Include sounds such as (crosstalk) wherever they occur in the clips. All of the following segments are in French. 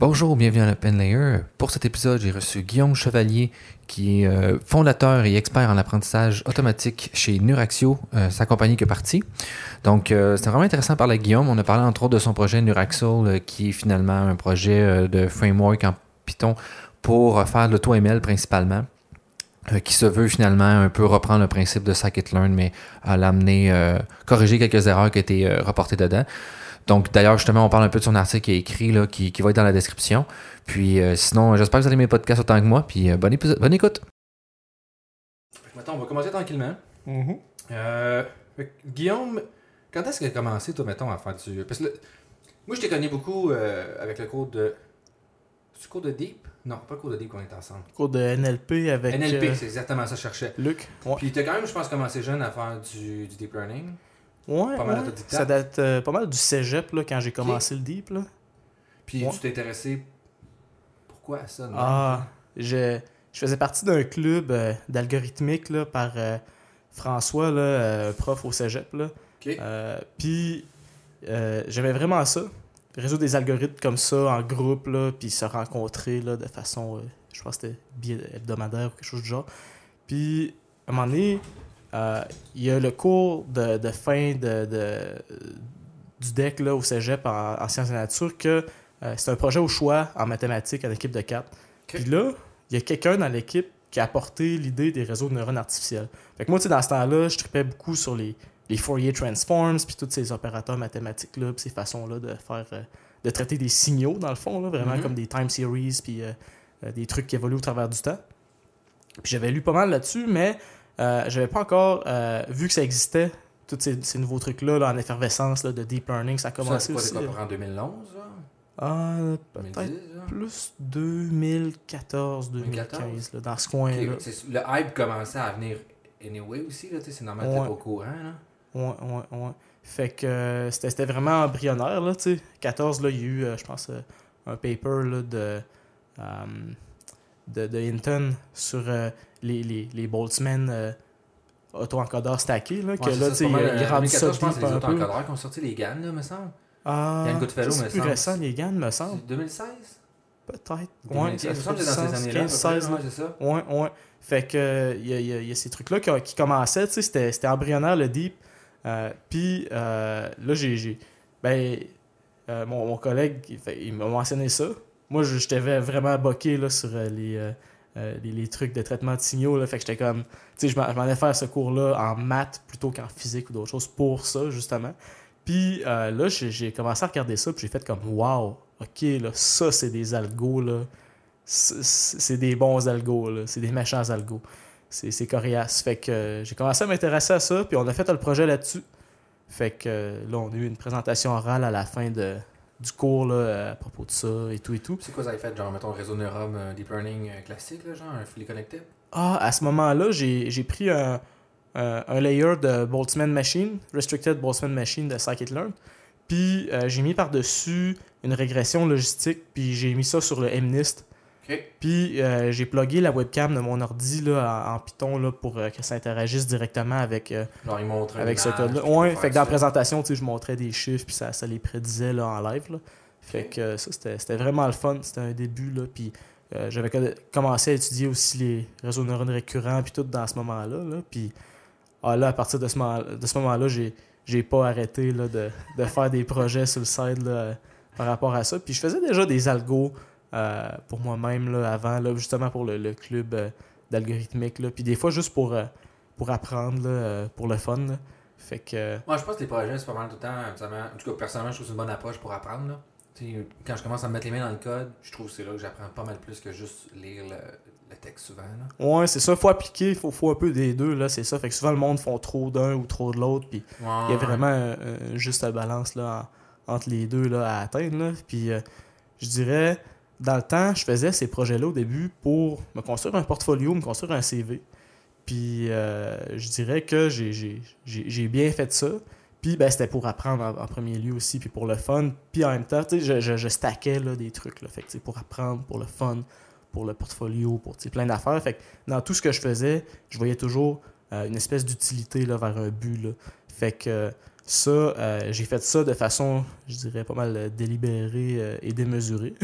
Bonjour, bienvenue à la Pen Layer. Pour cet épisode, j'ai reçu Guillaume Chevalier, qui est euh, fondateur et expert en apprentissage automatique chez Nuraxio, euh, sa compagnie qui est partie. Donc, euh, c'était vraiment intéressant de parler avec Guillaume. On a parlé entre autres de son projet Nuraxo, euh, qui est finalement un projet de framework en Python pour faire de l'auto-ML principalement qui se veut finalement un peu reprendre le principe de scikit-learn, mais à l'amener, corriger quelques erreurs qui étaient reportées dedans. Donc, d'ailleurs, justement, on parle un peu de son article qui est écrit, là, qui, qui va être dans la description. Puis, euh, sinon, j'espère que vous allez aimer mes podcasts autant que moi. Puis, euh, bonne, épisode- bonne écoute. Maintenant, on va commencer tranquillement. Euh, fait que, Guillaume, quand est-ce que tu as commencé, toi, mettons, à faire du. Parce que là, moi, je t'ai connu beaucoup euh, avec le cours de. C'est le cours de Deep? Non, pas le cours de Deep qu'on est ensemble. Cours de NLP avec NLP, euh, c'est exactement ça que je cherchais. Luc. Ouais, Puis, tu as quand même, je pense, commencé jeune à faire du, du deep learning. Ouais, pas mal ouais. autodidacte. Ça date euh, pas mal du cégep là, quand j'ai commencé le deep. Là. Puis, Ouais. tu t'es intéressé. Pourquoi à ça non? Ah, je, je faisais partie d'un club euh, d'algorithmique là, par euh, François, là, euh, prof au cégep. Là. Euh, Puis euh, j'aimais vraiment ça. Résoudre des algorithmes comme ça en groupe, là, puis se rencontrer là, de façon, euh, je pense que c'était bi- hebdomadaire ou quelque chose du genre. Puis à un moment donné, euh, il y a le cours de, de fin de, de- du deck là, au cégep en, en sciences la nature que euh, c'est un projet au choix en mathématiques en équipe de 4. Puis là, il y a quelqu'un dans l'équipe qui a apporté l'idée des réseaux de neurones artificiels. Fait que moi, tu sais, dans ce temps-là, je tripais beaucoup sur les, les Fourier transforms, puis tous ces opérateurs mathématiques-là, puis ces façons-là de faire, euh, de traiter des signaux, dans le fond, là, vraiment Mhm. comme des time series, puis des trucs qui évoluent au travers du temps. Puis j'avais lu pas mal là-dessus, mais euh, j'avais pas encore euh, vu que ça existait, tous ces, ces nouveaux trucs-là, là, en effervescence là, de deep learning. Ça a Ça, commencé c'est quoi, aussi. c'est quoi, en 2011, genre? Ah, 2010, peut-être genre? plus 2014, 2015, là, dans ce coin-là. Le hype commençait à venir anyway aussi, là, tu sais, c'est normal que Ouais. pas au courant, là. Ouais, ouais, ouais. Fait que euh, c'était c'était vraiment embryonnaire, là, tu sais. 14, là, il y a eu, euh, je pense, euh, un paper, là, de, euh, de, de Hinton sur euh, les, les, les Boltzmann euh, auto-encodeurs stackés, là, que Ouais, là, ça, il, mal, il euh, rend ça 2014, je pense les auto-encodeurs qui ont sorti les GAN, là, me semble. Ah, Yann Goodfellow, me plus récent, les GAN, me semble. C'est 2016? Peut-être. Ouais, 2015, ça il me fait semble que du c'est dans ces sens. années-là. 15, 16, là. Ouais, c'est ça. Ouais, ouais. Fait que il y, a, y a- y a ces trucs-là qui, qui commençaient, tu sais, c'était, c'était embryonnaire le deep. Euh, Puis euh, là, j'ai. j'ai- ben, euh, mon, mon collègue, il, fait- il m'a mentionné ça. Moi, j'étais vraiment boqué là, sur euh, les, euh, euh, les, les trucs de traitement de signaux. Là, fait que j'étais comme. Tu sais, je m'en allais faire ce cours-là en maths plutôt qu'en physique ou d'autres choses pour ça, justement. Puis là, j'ai commencé à regarder ça, puis j'ai fait comme Waouh, ok, là, ça, c'est des algos, là. C'est des bons algos, là. C'est des méchants algos. C'est coriace. Fait que j'ai commencé à m'intéresser à ça, puis on a fait le projet là-dessus. Fait que là, on a eu une présentation orale à la fin de, du cours, là, à propos de ça et tout et tout. C'est quoi vous avez fait, genre, mettons, réseau neuron euh, deep learning euh, classique, là, genre, un fully connected? Ah, à ce moment-là, j'ai j'ai pris un, un, un layer de Boltzmann Machine, Restricted Boltzmann Machine de Scikit-Learn, puis euh, j'ai mis par-dessus une régression logistique, puis j'ai mis ça sur le MNIST. Puis euh, j'ai plugué la webcam de mon ordi là, en, en Python là, pour euh, que ça interagisse directement avec, euh, Genre, il avec ce code-là. Ouais, fait que dans la présentation, je montrais des chiffres, puis ça, ça les prédisait là, en live. Là. Fait que ça, c'était vraiment le fun. C'était un début. Là, puis j'avais co- commencé à étudier aussi les réseaux de neurones récurrents, puis tout dans ce moment-là. Là. Puis ah, là, à partir de ce moment- moment-là, j'ai j'ai pas arrêté là, de, de faire des projets sur le side là, par rapport à ça. Puis je faisais déjà des algos euh, pour moi-même là, avant, là, justement pour le, le club euh, d'algorithmique. là. Puis des fois, juste pour, euh, pour apprendre, là, pour le fun. là. Fait que. Moi, je pense que les projets, c'est pas mal tout le temps. En tout cas, personnellement, je trouve que c'est une bonne approche pour apprendre. Là. Quand je commence à me mettre les mains dans le code, je trouve que c'est là que j'apprends pas mal plus que juste lire le, le texte souvent. Là. Ouais, c'est ça, faut appliquer, faut, faut un peu des deux, là, c'est ça. Fait que souvent le monde font trop d'un ou trop de l'autre, puis il y a vraiment juste balance là, en- entre les deux là, à atteindre. Là. Puis je dirais, dans le temps, je faisais ces projets-là au début pour me construire un portfolio, me construire un CV. Puis euh, je dirais que j'ai- bien fait ça. Puis ben, c'était pour apprendre en, premier lieu aussi, puis pour le fun. Puis en même temps, je, je, je stackais là, des trucs. Pour apprendre, pour le fun, pour le portfolio, pour plein d'affaires. Fait que dans tout ce que je faisais, je voyais toujours euh, une espèce d'utilité vers un but. Fait que Ça, euh, j'ai fait ça de façon, je dirais, pas mal euh, délibérée euh, et démesurée. (laughs)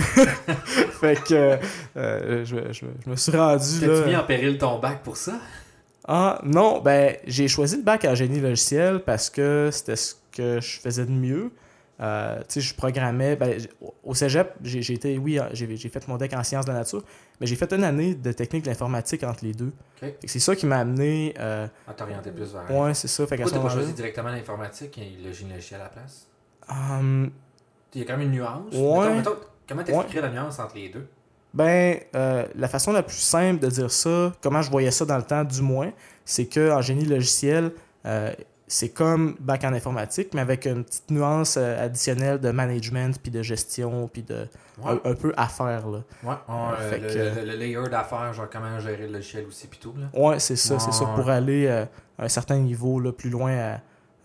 fait que euh, je, je- je me suis rendu. T'as-tu mis en péril ton bac pour ça? Ah non, ben j'ai choisi le bac en génie logiciel parce que c'était ce que je faisais de mieux. Euh, je programmais. Ben, au- cégep, j'ai été, oui, j'ai fait mon deck en sciences de la nature, mais j'ai fait une année de technique de l'informatique entre les deux. C'est ça qui m'a amené. euh, À t'orienter plus vers. ouais, c'est ça. Fait Pourquoi t'as pas choisi directement l'informatique et le génie logiciel à la place? hum, Il y a quand même une nuance. Ouais. Mettons- mettons, comment t'expliquerais la nuance entre les deux? Ben, euh, la façon la plus simple de dire ça, comment je voyais ça dans le temps du moins, c'est que en génie logiciel, euh, c'est comme bac en informatique, mais avec une petite nuance euh, additionnelle de management, puis de gestion, puis de Ouais. un, un peu affaire. Là. Ouais, euh, Fait le, que- le- le layer d'affaires, genre comment gérer le logiciel aussi, pis tout. Là. Ouais, c'est ça, c'est ça, pour aller euh, à un certain niveau là, plus loin euh,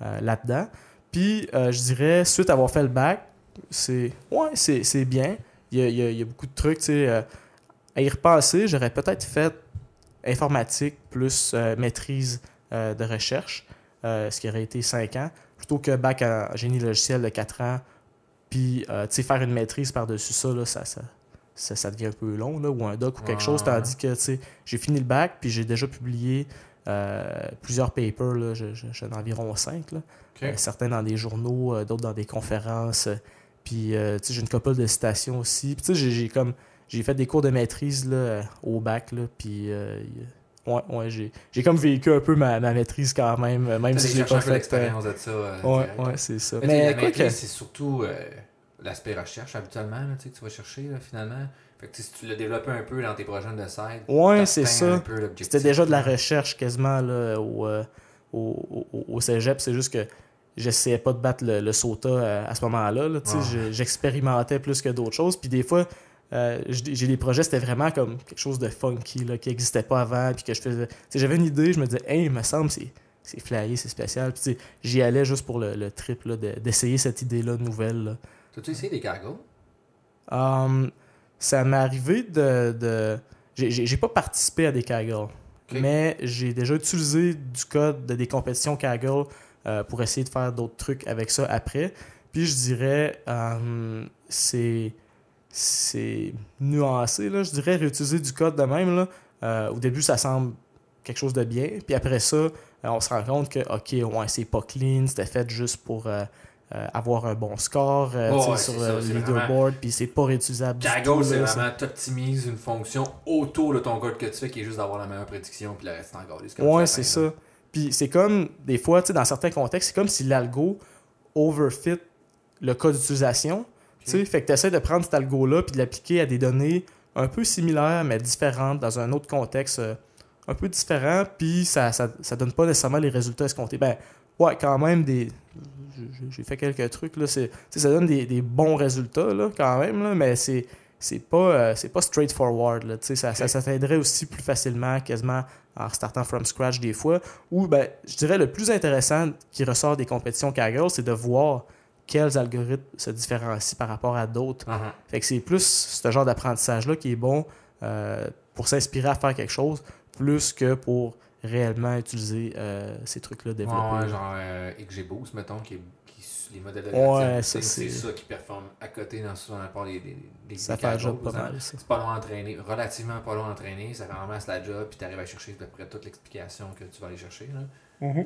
euh, là-dedans. Puis, euh, je dirais, suite à avoir fait le bac, c'est ouais, c'est bien. Il y a, il y a- il y a beaucoup de trucs, tu sais. euh, à y repenser, j'aurais peut-être fait informatique plus euh, maîtrise euh, de recherche, euh, ce qui aurait été 5 ans, plutôt que bac en génie logiciel de 4 ans. Puis, euh, faire une maîtrise par-dessus ça, là, ça, ça, ça, ça devient un peu long, là, ou un doc ou quelque chose, tandis que, j'ai fini le bac, puis j'ai déjà publié euh, plusieurs papers, là, je- je- j'en ai environ 5, là. Certains dans des journaux, d'autres dans des conférences. puis, j'ai une couple de citations aussi. Puis, j'ai- comme... J'ai fait des cours de maîtrise, là, au bac, là, puis... euh, ouais, ouais, j'ai j'ai comme vécu un peu ma, ma maîtrise quand même, euh, même T'as si j'ai pas fait... euh, l'expérience de ça. euh, ouais, direct. ouais, c'est ça. Mais, la maîtrise, que... c'est surtout euh, l'aspect recherche habituellement là, que tu vas chercher là, finalement. Fait que si tu l'as développé un peu dans tes projets de side, Ouais, c'est un ça. C'était déjà de la recherche quasiment là, au, euh, au, au, au cégep. C'est juste que j'essayais pas de battre le, le SOTA euh, à ce moment-là. là, J'expérimentais plus que d'autres choses. Puis des fois, euh, j'ai des projets, c'était vraiment comme quelque chose de funky là, qui n'existait pas avant. Puis que je faisais. J'avais une idée, je me disais, hey, il me semble, c'est. C'est flyé, c'est spécial. Puis j'y allais juste pour le, le trip de- d'essayer cette idée-là nouvelle. T'as-tu essayé des cargos? Um, ça m'est arrivé de. de... J'ai- pas participé à des Kaggle, mais j'ai déjà utilisé du code de des compétitions Kaggle euh, pour essayer de faire d'autres trucs avec ça après. Puis je dirais, um, c'est c'est nuancé, là. je dirais réutiliser du code de même. Là. Euh, au début, ça semble quelque chose de bien, puis après ça, euh, on se rend compte que, ok, ouais, c'est pas clean, c'était fait juste pour euh, avoir un bon score Ouais, ouais, sur le leaderboard, puis c'est pas réutilisable Kaggle, c'est vraiment t'optimises une fonction autour de ton code que tu fais qui est juste d'avoir la meilleure prédiction puis le reste encore Ouais, c'est ça. Puis c'est comme, des fois, dans certains contextes, c'est comme si l'algo overfit le cas d'utilisation. Tu sais, fait que tu essaies de prendre cet algo-là puis de l'appliquer à des données un peu similaires, mais différentes, dans un autre contexte euh, un peu différent, puis ça, ça, ça donne pas nécessairement les résultats escomptés. Ben, ouais, quand même, des. j'ai- fait quelques trucs, là. c'est- ça donne des, des bons résultats, là, quand même, là, mais c'est. C'est pas, euh, c'est pas straightforward. Là, tu sais, ça, ça, ça t'aiderait aussi plus facilement, quasiment en startant from scratch des fois. Ou, ben, je dirais, le plus intéressant qui ressort des compétitions Kaggle, c'est de voir quels algorithmes se différencient par rapport à d'autres. Uh-huh. Fait que c'est plus ce genre d'apprentissage-là qui est bon euh, pour s'inspirer à faire quelque chose, plus que pour réellement utiliser euh, ces trucs-là développés. Ouais, ouais, genre euh, XGBoost, mettons, qui les modèles de Ouais, c'est c'est- ça qui performe à côté dans souvent la part des, des, des ça des fait job pas par exemple. mal, ça. C'est pas long à entraîner, relativement pas long à entraîner, ça fait vraiment la job, puis t'arrives à chercher à peu près toute l'explication que tu vas aller chercher. Là. Non,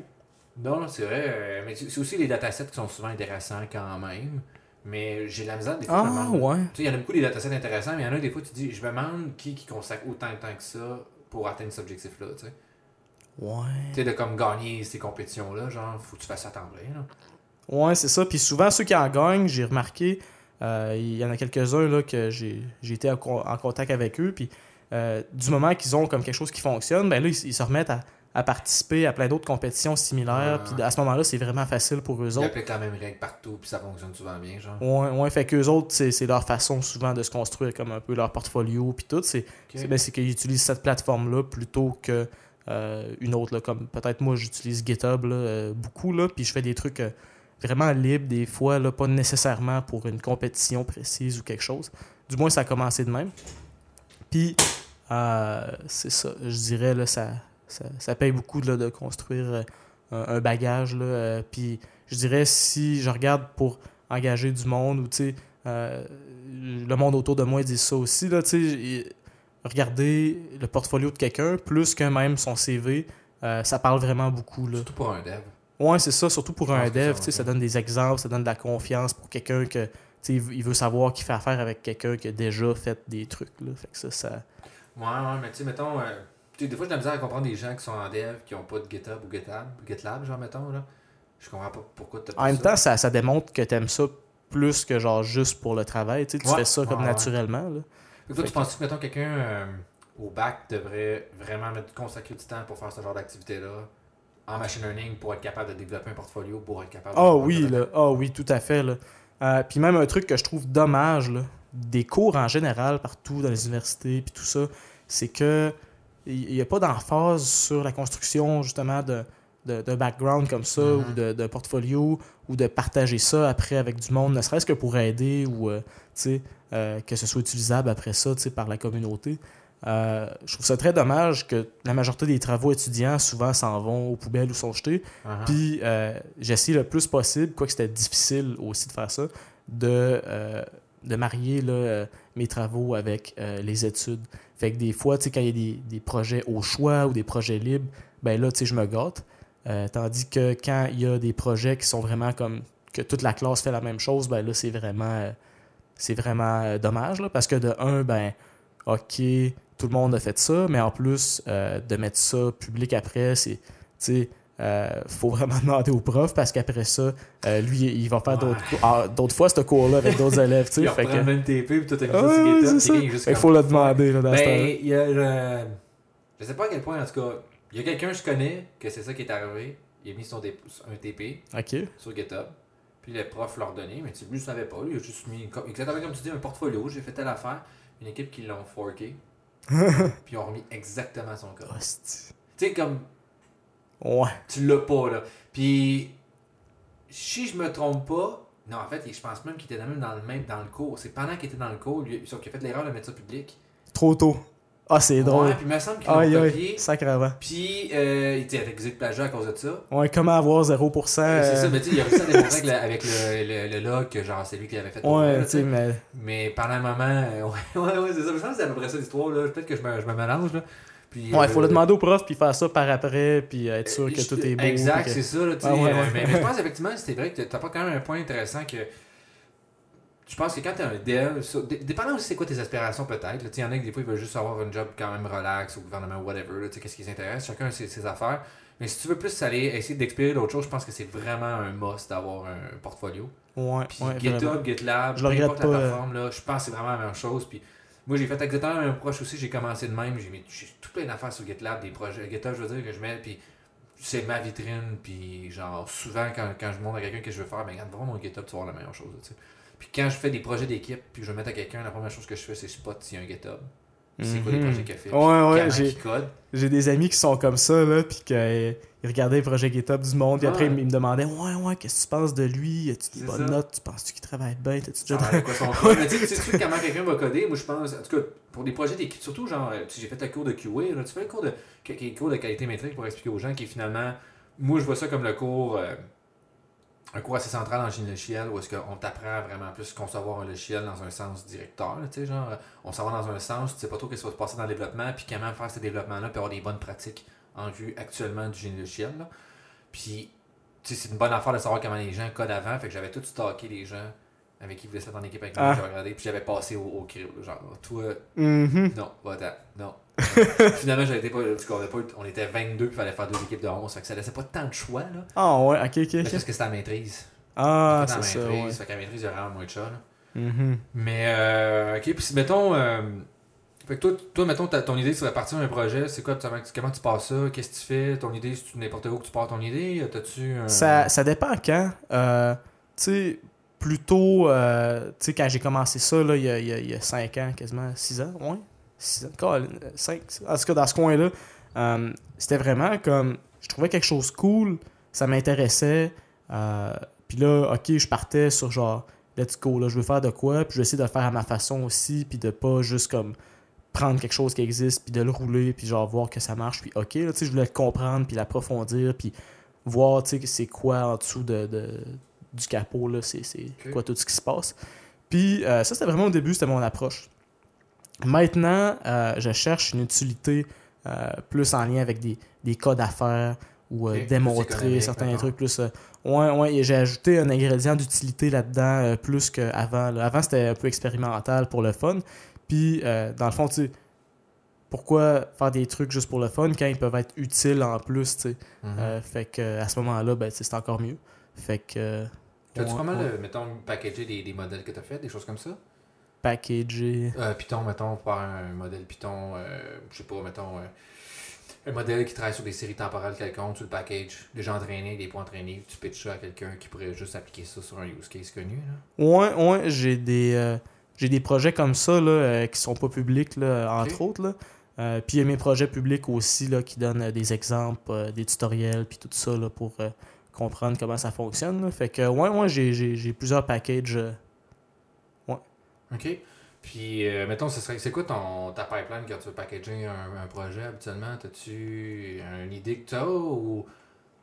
non, c'est vrai, euh, mais c'est aussi les datasets qui sont souvent intéressants quand même, mais j'ai la misère des fois. Ah, ouais. Tu sais, il y en a beaucoup des datasets intéressants, mais il y en a des fois, tu te dis, je me demande qui, qui consacre autant de temps que ça pour atteindre cet objectif-là, tu sais. Ouais. Tu sais, de comme gagner ces compétitions-là, genre, faut que tu fasses plein, là. Ouais, c'est ça. Puis souvent, ceux qui en gagnent, j'ai remarqué, euh, il y en a quelques-uns là, que j'ai été en contact avec eux. Puis euh, du moment qu'ils ont comme quelque chose qui fonctionne, ben là, ils, ils se remettent à, à participer à plein d'autres compétitions similaires. Puis à ce moment-là, c'est vraiment facile pour eux Ils autres. appliquent la même règle partout, puis ça fonctionne souvent bien, genre. Ouais, ouais, fait qu'eux autres, c'est leur façon souvent de se construire comme un peu leur portfolio puis tout. C'est c'est ben, c'est qu'ils utilisent cette plateforme-là plutôt que euh, une autre. là, comme peut-être moi, j'utilise GitHub là, euh, beaucoup, là, puis je fais des trucs euh, vraiment libres des fois, là, pas nécessairement pour une compétition précise ou quelque chose. Du moins, ça a commencé de même. Puis, c'est ça, je dirais, là, ça, ça, ça paye beaucoup là, de construire euh, un, un bagage. Là, euh, puis, je dirais si je regarde pour engager du monde ou tu sais, euh, le monde autour de moi dit ça aussi, là, tu sais, regarder le portfolio de quelqu'un plus que même son CV, euh, ça parle vraiment beaucoup. Là. Surtout pour un dev. Ouais, c'est ça, surtout pour un dev, ça, tu sais, ça donne des exemples, ça donne de la confiance pour quelqu'un que, il veut- il veut savoir qu'il fait affaire avec quelqu'un qui a déjà fait des trucs, là. Fait que ça, ça... Ouais, ouais, mais tu sais, mettons, euh, tu sais, des fois, j'ai de la misère à comprendre des gens qui sont en dev, qui ont pas de GitHub ou GitLab, GitLab, genre, mettons, là. Je comprends pas pourquoi pas En même ça. temps, ça, ça démontre que t'aimes ça plus que genre juste pour le travail, tu sais, tu Ouais, fais ça comme ouais, naturellement, là. Fait toi, tu que- penses que, mettons, quelqu'un euh, au bac devrait vraiment mettre, consacrer du temps pour faire ce genre d'activité-là en machine learning pour être capable de développer un portfolio, pour être capable de- Ah oui, là. Ah oui, tout à fait, là. Euh, puis même un truc que je trouve dommage, là, des cours en général partout dans les universités, puis tout ça, c'est que il n'y a pas d'emphase sur la construction, justement, de, de, de background comme ça, Mhm. ou de, de portfolio, ou de partager ça après avec du monde, ne serait-ce que pour aider, ou, euh, euh, que ce soit utilisable après ça, par la communauté. Euh, je trouve ça très dommage que la majorité des travaux étudiants souvent s'en vont aux poubelles ou sont jetés. Uh-huh. Puis euh, j'essaie le plus possible, quoique c'était difficile aussi de faire ça, de, de marier là, mes travaux avec les études. Fait que des fois, quand il y a des, des projets au choix ou des projets libres, ben là, je me gâte. Euh, tandis que quand il y a des projets qui sont vraiment comme que toute la classe fait la même chose, ben là, c'est vraiment, euh, c'est vraiment euh, dommage. Là, parce que de un, ben, OK, tout le monde a fait ça, mais en plus, de mettre ça public après, c'est, euh, faut vraiment (laughs) demander au prof parce qu'après ça, euh, lui, il va faire Ouais. d'autres cours. ah, d'autres fois, ce cours-là avec d'autres (laughs) élèves, tu sais. Il fait que- le même TP, puis ouais, quelqu'un est comme- faut le demander là, dans Ben, il y a le- Je sais pas à quel point, en tout cas, il y a quelqu'un que je connais que c'est ça qui est arrivé. Il a mis son dé- un TP sur GitHub. Puis le prof l'a redonné, mais tu lui, il savait pas. Lui, il a juste mis, exactement comme tu dis, un portfolio. J'ai fait telle affaire. Une équipe qui l'ont forké. (laughs) puis ils ont remis exactement son code. Tu sais, comme Ouais. tu l'as pas, là. Puis, si je me trompe pas, non, en fait, je pense même qu'il était même dans le même dans le cours. C'est pendant qu'il était dans le cours, lui, sauf qu'il a fait l'erreur de mettre ça public. Trop tôt. Ah, c'est drôle. Ouais, puis il me semble l'ont aïe, copié. sacrément. Puis, euh, il était de plagiat à cause de ça. Ouais, comment avoir 0%. Euh, C'est ça, euh, mais tu sais, il a réussi à (laughs) démontrer avec, avec le, le, le log que genre c'est lui qui l'avait fait. Ouais, tu sais, mais. Mais pendant un moment, euh, (laughs) ouais, ouais, ouais, c'est ça. Je pense que c'est à peu près ça l'histoire. là. Peut-être que je me, je me mélange. Là. Puis, Ouais, il faut euh, le demander au prof, puis faire ça par après, puis être sûr que je- tout est beau. Exact, que- c'est ça. Là, tu Ah, ouais, euh, ouais. Mais, mais je pense (laughs) effectivement, c'était vrai que t'as pas quand même un point intéressant que. Je pense que quand t'es un dev, ça- dépendant aussi c'est quoi tes aspirations peut-être. tu Il y en a qui des fois ils veulent juste avoir un job quand même relax au gouvernement, whatever. tu Qu'est-ce qui les intéresse, chacun a ses, ses affaires. Mais si tu veux plus aller essayer d'explorer d'autres choses, je pense que c'est vraiment un must d'avoir un portfolio. Ouais, Puis GitHub. GitLab, Je peu importe la pas, euh. plateforme, là, je pense que c'est vraiment la même chose. Puis moi, j'ai fait exactement la même approche aussi. J'ai commencé de même. J'ai mis tout plein d'affaires sur GitLab, des projets. GitHub, je veux dire, que je mets. Puis c'est ma vitrine. Puis genre, souvent, quand, quand je montre à quelqu'un que je veux faire, ben, regarde, voir mon GitHub, tu vas la meilleure chose. tu sais. Puis quand je fais des projets d'équipe, puis je veux mettre à quelqu'un, la première chose que je fais, c'est spot s'il y a un GitHub. C'est quoi les Mhm. projets qu'il a fait. Ouais, ouais, j'ai- des amis qui sont comme ça, là, puis qu'ils regardaient les projets GitHub du monde, puis après, Ouais. ils me demandaient Ouais, ouais, qu'est-ce que tu penses de lui? As-tu des bonnes ça. notes? Tu penses-tu qu'il travaille bien? T'as-tu déjà avec quoi son code. (laughs) Mais tu sais, tu sais comment quelqu'un va coder, moi je pense, en tout cas, pour des projets d'équipe, surtout genre, euh, j'ai fait le cours de QA, là, tu fais le cours de, cours de qualité métrique pour expliquer aux gens qui finalement, moi je vois ça comme le cours, euh, un cours assez central en génie logiciel où est-ce qu'on t'apprend vraiment plus concevoir un logiciel dans un sens directeur, tu sais, genre, on s'en va dans un sens, tu sais pas trop qu'est-ce qui va se passer dans le développement, puis comment faire ce développement-là, puis avoir des bonnes pratiques en vue actuellement du génie logiciel, là. Puis, tu sais, c'est une bonne affaire de savoir comment les gens codent avant, fait que j'avais tout stocké les gens avec qui voulaient se mettre en équipe avec moi, Ah. j'avais regardé, puis j'avais passé au, au crib, genre, toi, Mhm. non, va-t'en, non. (laughs) Finalement, j'avais été pas, avait pas on était 22, puis il fallait faire deux équipes de 11, fait que ça laissait pas tant de choix, là. Ah, ouais, ok, ok, Mais parce que c'était la maîtrise. Ah, c'est ça, maîtrise, ouais. fait qu'à maîtrise, il y a vraiment moins de choix, là. Mhm. Mais, euh, ok, puis si, mettons, euh, fait que toi, toi, mettons, ton idée, c'est de partir d'un projet, c'est quoi, comment tu passes ça, qu'est-ce que tu fais, ton idée, c'est n'importe où que tu pars ton idée, t'as-tu un... Ça, ça dépend quand. Euh, tu sais, plutôt, euh, tu sais, quand j'ai commencé ça, là, il y a, il y a- il y a 5 ans, quasiment 6 ans, ouais. 6 ans, Colin, euh, cinq, en tout cas, dans ce coin-là, euh, c'était vraiment comme, je trouvais quelque chose cool, ça m'intéressait, euh, puis là, ok, je partais sur genre, let's go, là, je veux faire de quoi, puis je vais essayer de le faire à ma façon aussi, puis de pas juste comme prendre quelque chose qui existe, puis de le rouler, puis genre voir que ça marche, puis ok, tu sais, je voulais le comprendre, puis l'approfondir, puis voir tu sais, c'est quoi en dessous de, de- du capot, là, c'est quoi tout ce qui se passe. Puis euh, ça, c'était vraiment au début, c'était mon approche. Maintenant, euh, je cherche une utilité euh, plus en lien avec des, des cas d'affaires ou démontrer certains trucs plus. ouais, ouais, j'ai ajouté un ingrédient d'utilité là-dedans plus qu'avant. là. Avant, c'était un peu expérimental pour le fun. Puis, dans le fond, tu sais, pourquoi faire des trucs juste pour le fun quand ils peuvent être utiles en plus, tu sais? Mhm. Euh, fait que à ce moment-là, ben, c'est encore mieux. Fait que. T'as-tu pas mal, mettons, packagé des, des modèles que t'as fait, des choses comme ça? Packager. Euh, Python, mettons, faire un modèle Python, euh, je sais pas, mettons, euh, un modèle qui travaille sur des séries temporelles quelconques, tu le package, déjà entraîné, des points entraînés, tu pitches ça à quelqu'un qui pourrait juste appliquer ça sur un use case connu. Là. Ouais, ouais, j'ai des, euh, j'ai des projets comme ça là, qui sont pas publics, là, entre autres. Là. Euh, puis il y a mes projets publics aussi là, qui donnent euh, des exemples, euh, des tutoriels, puis tout ça là, pour comprendre comment ça fonctionne. là. Fait que, ouais, ouais, j'ai, plusieurs packages. euh, OK. Puis, euh, mettons, ce serait, c'est quoi ton, ta pipeline quand tu veux packager un, un projet habituellement? T'as-tu une idée que t'as ou?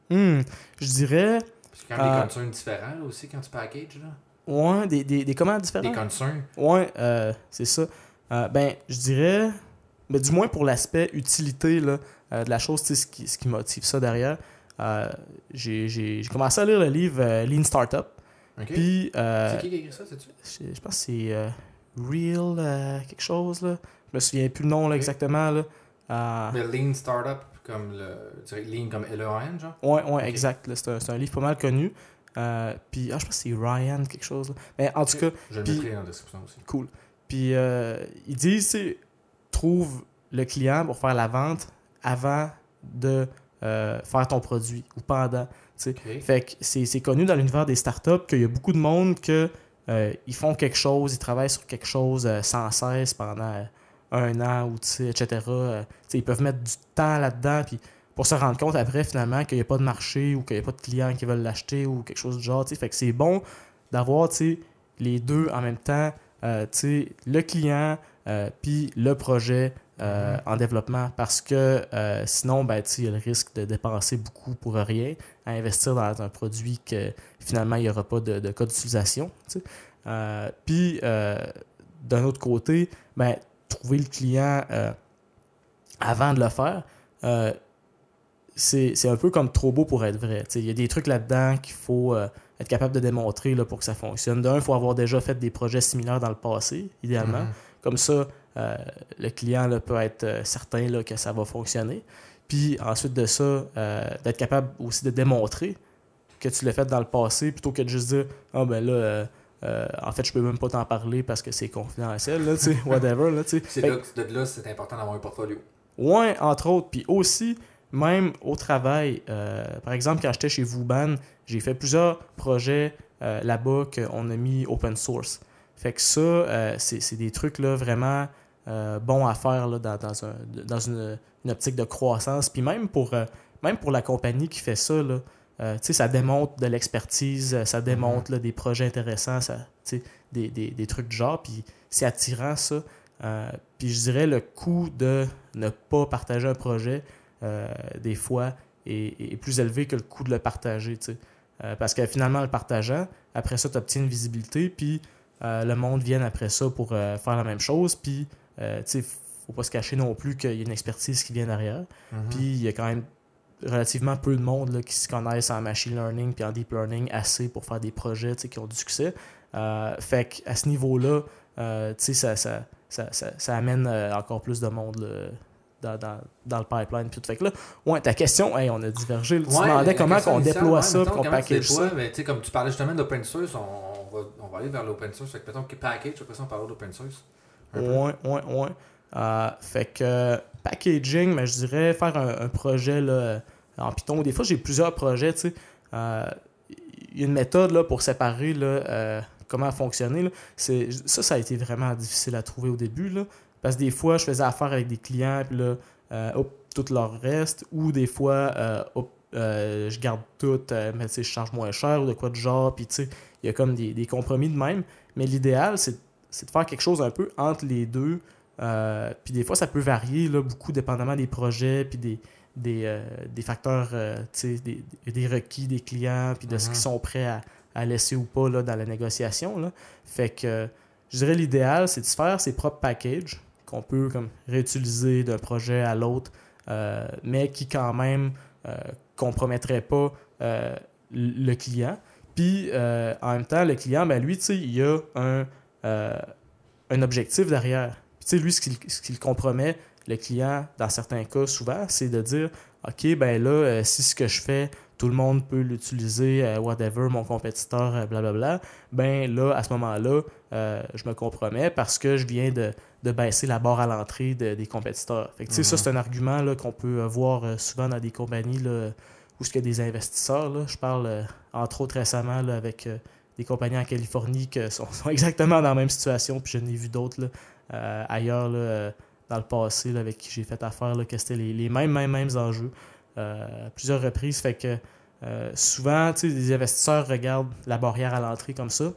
hmm, je dirais, Parce a quand Euh, des concerns différents aussi quand tu packages. Là. ouais, des, des, des commandes différents. Des concerns. Ouais, euh, c'est ça. Ben, je dirais, ben, du moins pour l'aspect utilité là, de la chose, tu ce qui, ce qui motive ça derrière. Euh, j'ai commencé à lire le livre euh, Lean Startup. Puis, euh, c'est qui qui a écrit ça, sais-tu? je, je pense que c'est Real quelque chose. Là. Je me souviens plus le nom là, exactement. Là. Le Lean Startup, comme le. Tu Lean comme L-E-A-N, genre? Ouais, ouais, Ok. exact. C'est un, livre pas mal connu. Euh, puis, ah, je pense que c'est Ryan quelque chose. là. Mais en tout cas, Je le dans la description aussi. Cool. Puis euh, ils disent, trouve le client pour faire la vente avant de euh, faire ton produit ou pendant. Fait que c'est connu dans l'univers des startups qu'il y a beaucoup de monde que euh, ils font quelque chose, ils travaillent sur quelque chose euh, sans cesse pendant un an ou etc. Ils peuvent mettre du temps là-dedans puis pour se rendre compte après finalement qu'il n'y a pas de marché ou qu'il n'y a pas de clients qui veulent l'acheter ou quelque chose du genre. Fait que c'est bon d'avoir les deux en même temps, le client puis le projet euh, Mhm. en développement parce que euh, sinon, ben, il y a le risque de dépenser beaucoup pour rien à investir dans un produit que finalement il n'y aura pas de, de cas d'utilisation. Euh, puis euh, d'un autre côté, ben, trouver le client euh, avant de le faire, euh, c'est un peu comme trop beau pour être vrai. Il y a des trucs là-dedans qu'il faut euh, être capable de démontrer là, pour que ça fonctionne. D'un, il faut avoir déjà fait des projets similaires dans le passé, idéalement. Mhm. Comme ça, euh, le client là, peut être euh, certain là, que ça va fonctionner. Puis ensuite de ça, euh, d'être capable aussi de démontrer que tu l'as fait dans le passé plutôt que de juste dire Ah ben là, euh, en fait, je peux même pas t'en parler parce que c'est confidentiel, là, tu sais, (laughs) whatever. Là, tu sais. C'est Fait là, que- de là, c'est important d'avoir un portfolio. Ouais, entre autres. Puis aussi, même au travail, euh, par exemple, quand j'étais chez Vuban, j'ai fait plusieurs projets euh, là-bas qu'on a mis open source. Fait que ça, euh, c'est des trucs là, vraiment euh, bons à faire là, dans, dans, un- dans une, une optique de croissance. Puis même pour, euh, même pour la compagnie qui fait ça, là, ça démontre de l'expertise, ça démontre là, des projets intéressants, ça, des, des, des trucs du genre. Puis c'est attirant ça. Puis je dirais le coût de ne pas partager un projet, des fois, est, est plus élevé que le coût de le partager. parce que finalement, le partageant, après ça, tu obtiens une visibilité, puis le monde vient après ça pour euh, faire la même chose. Puis, euh, tu sais, faut pas se cacher non plus qu'il y a une expertise qui vient derrière. Mhm. Puis, il y a quand même relativement peu de monde là, qui se connaissent en machine learning puis en deep learning assez pour faire des projets qui ont du succès. Euh, fait qu'à ce niveau-là, euh, tu sais, ça, ça, ça, ça, amène euh, encore plus de monde là, dans, dans, dans le pipeline. Puis tout. Fait que là, ouais, ta question, hey, on a divergé. Tu Ouais, demandais comment on déploie ouais, ça, qu'on package ça? sais, comme tu parlais justement d'open source, on, on va, aller vers l'open source. Fait que mettons package, après ça, on parle d'open source. Ouais, ouais, ouais. Euh, fait que euh, packaging, mais je dirais faire un, projet là, euh, en Python. Des fois, j'ai plusieurs projets, tu sais. Euh, une méthode là, pour séparer là, comment fonctionner. C'est, ça, ça a été vraiment difficile à trouver au début. Là, parce que des fois, je faisais affaire avec des clients, puis là, hop, tout leur reste. Ou des fois, hop, je garde tout, mais je charge moins cher ou de quoi de genre. Puis tu sais, il y a comme des, des compromis de même. Mais l'idéal, c'est de faire quelque chose un peu entre les deux. Euh, puis des fois, ça peut varier là, beaucoup dépendamment des projets puis des, des, euh, des facteurs, euh, des, des requis des clients, puis de ce Mhm. qu'ils sont prêts à, à laisser ou pas là, dans la négociation. Là. Fait que je dirais l'idéal, c'est de se faire ses propres packages qu'on peut comme réutiliser d'un projet à l'autre, euh, mais qui quand même compromettraient pas euh, le client. Puis euh, en même temps, le client, ben, lui, il a un, euh, un objectif derrière. Puis tu sais, lui, ce qui, le- ce qui le compromet, le client, dans certains cas, souvent, c'est de dire OK, ben là, euh, si ce que je fais, tout le monde peut l'utiliser, euh, whatever, mon compétiteur, euh, blablabla, ben là, à ce moment-là, je me compromets parce que je viens de, de baisser la barre à l'entrée de- des compétiteurs. Fait que, tu sais, ça, Mhm. c'est un argument là, qu'on peut voir souvent dans des compagnies là, où il y a des investisseurs. Là. Je parle, euh, entre autres, récemment là, avec euh, des compagnies en Californie qui (laughs) sont, exactement dans la même situation, puis je n'ai vu d'autres euh, ailleurs là, dans le passé avec qui j'ai fait affaire, que c'était les, mêmes, mêmes, mêmes enjeux à plusieurs reprises. Fait que souvent, les investisseurs regardent la barrière à l'entrée comme ça.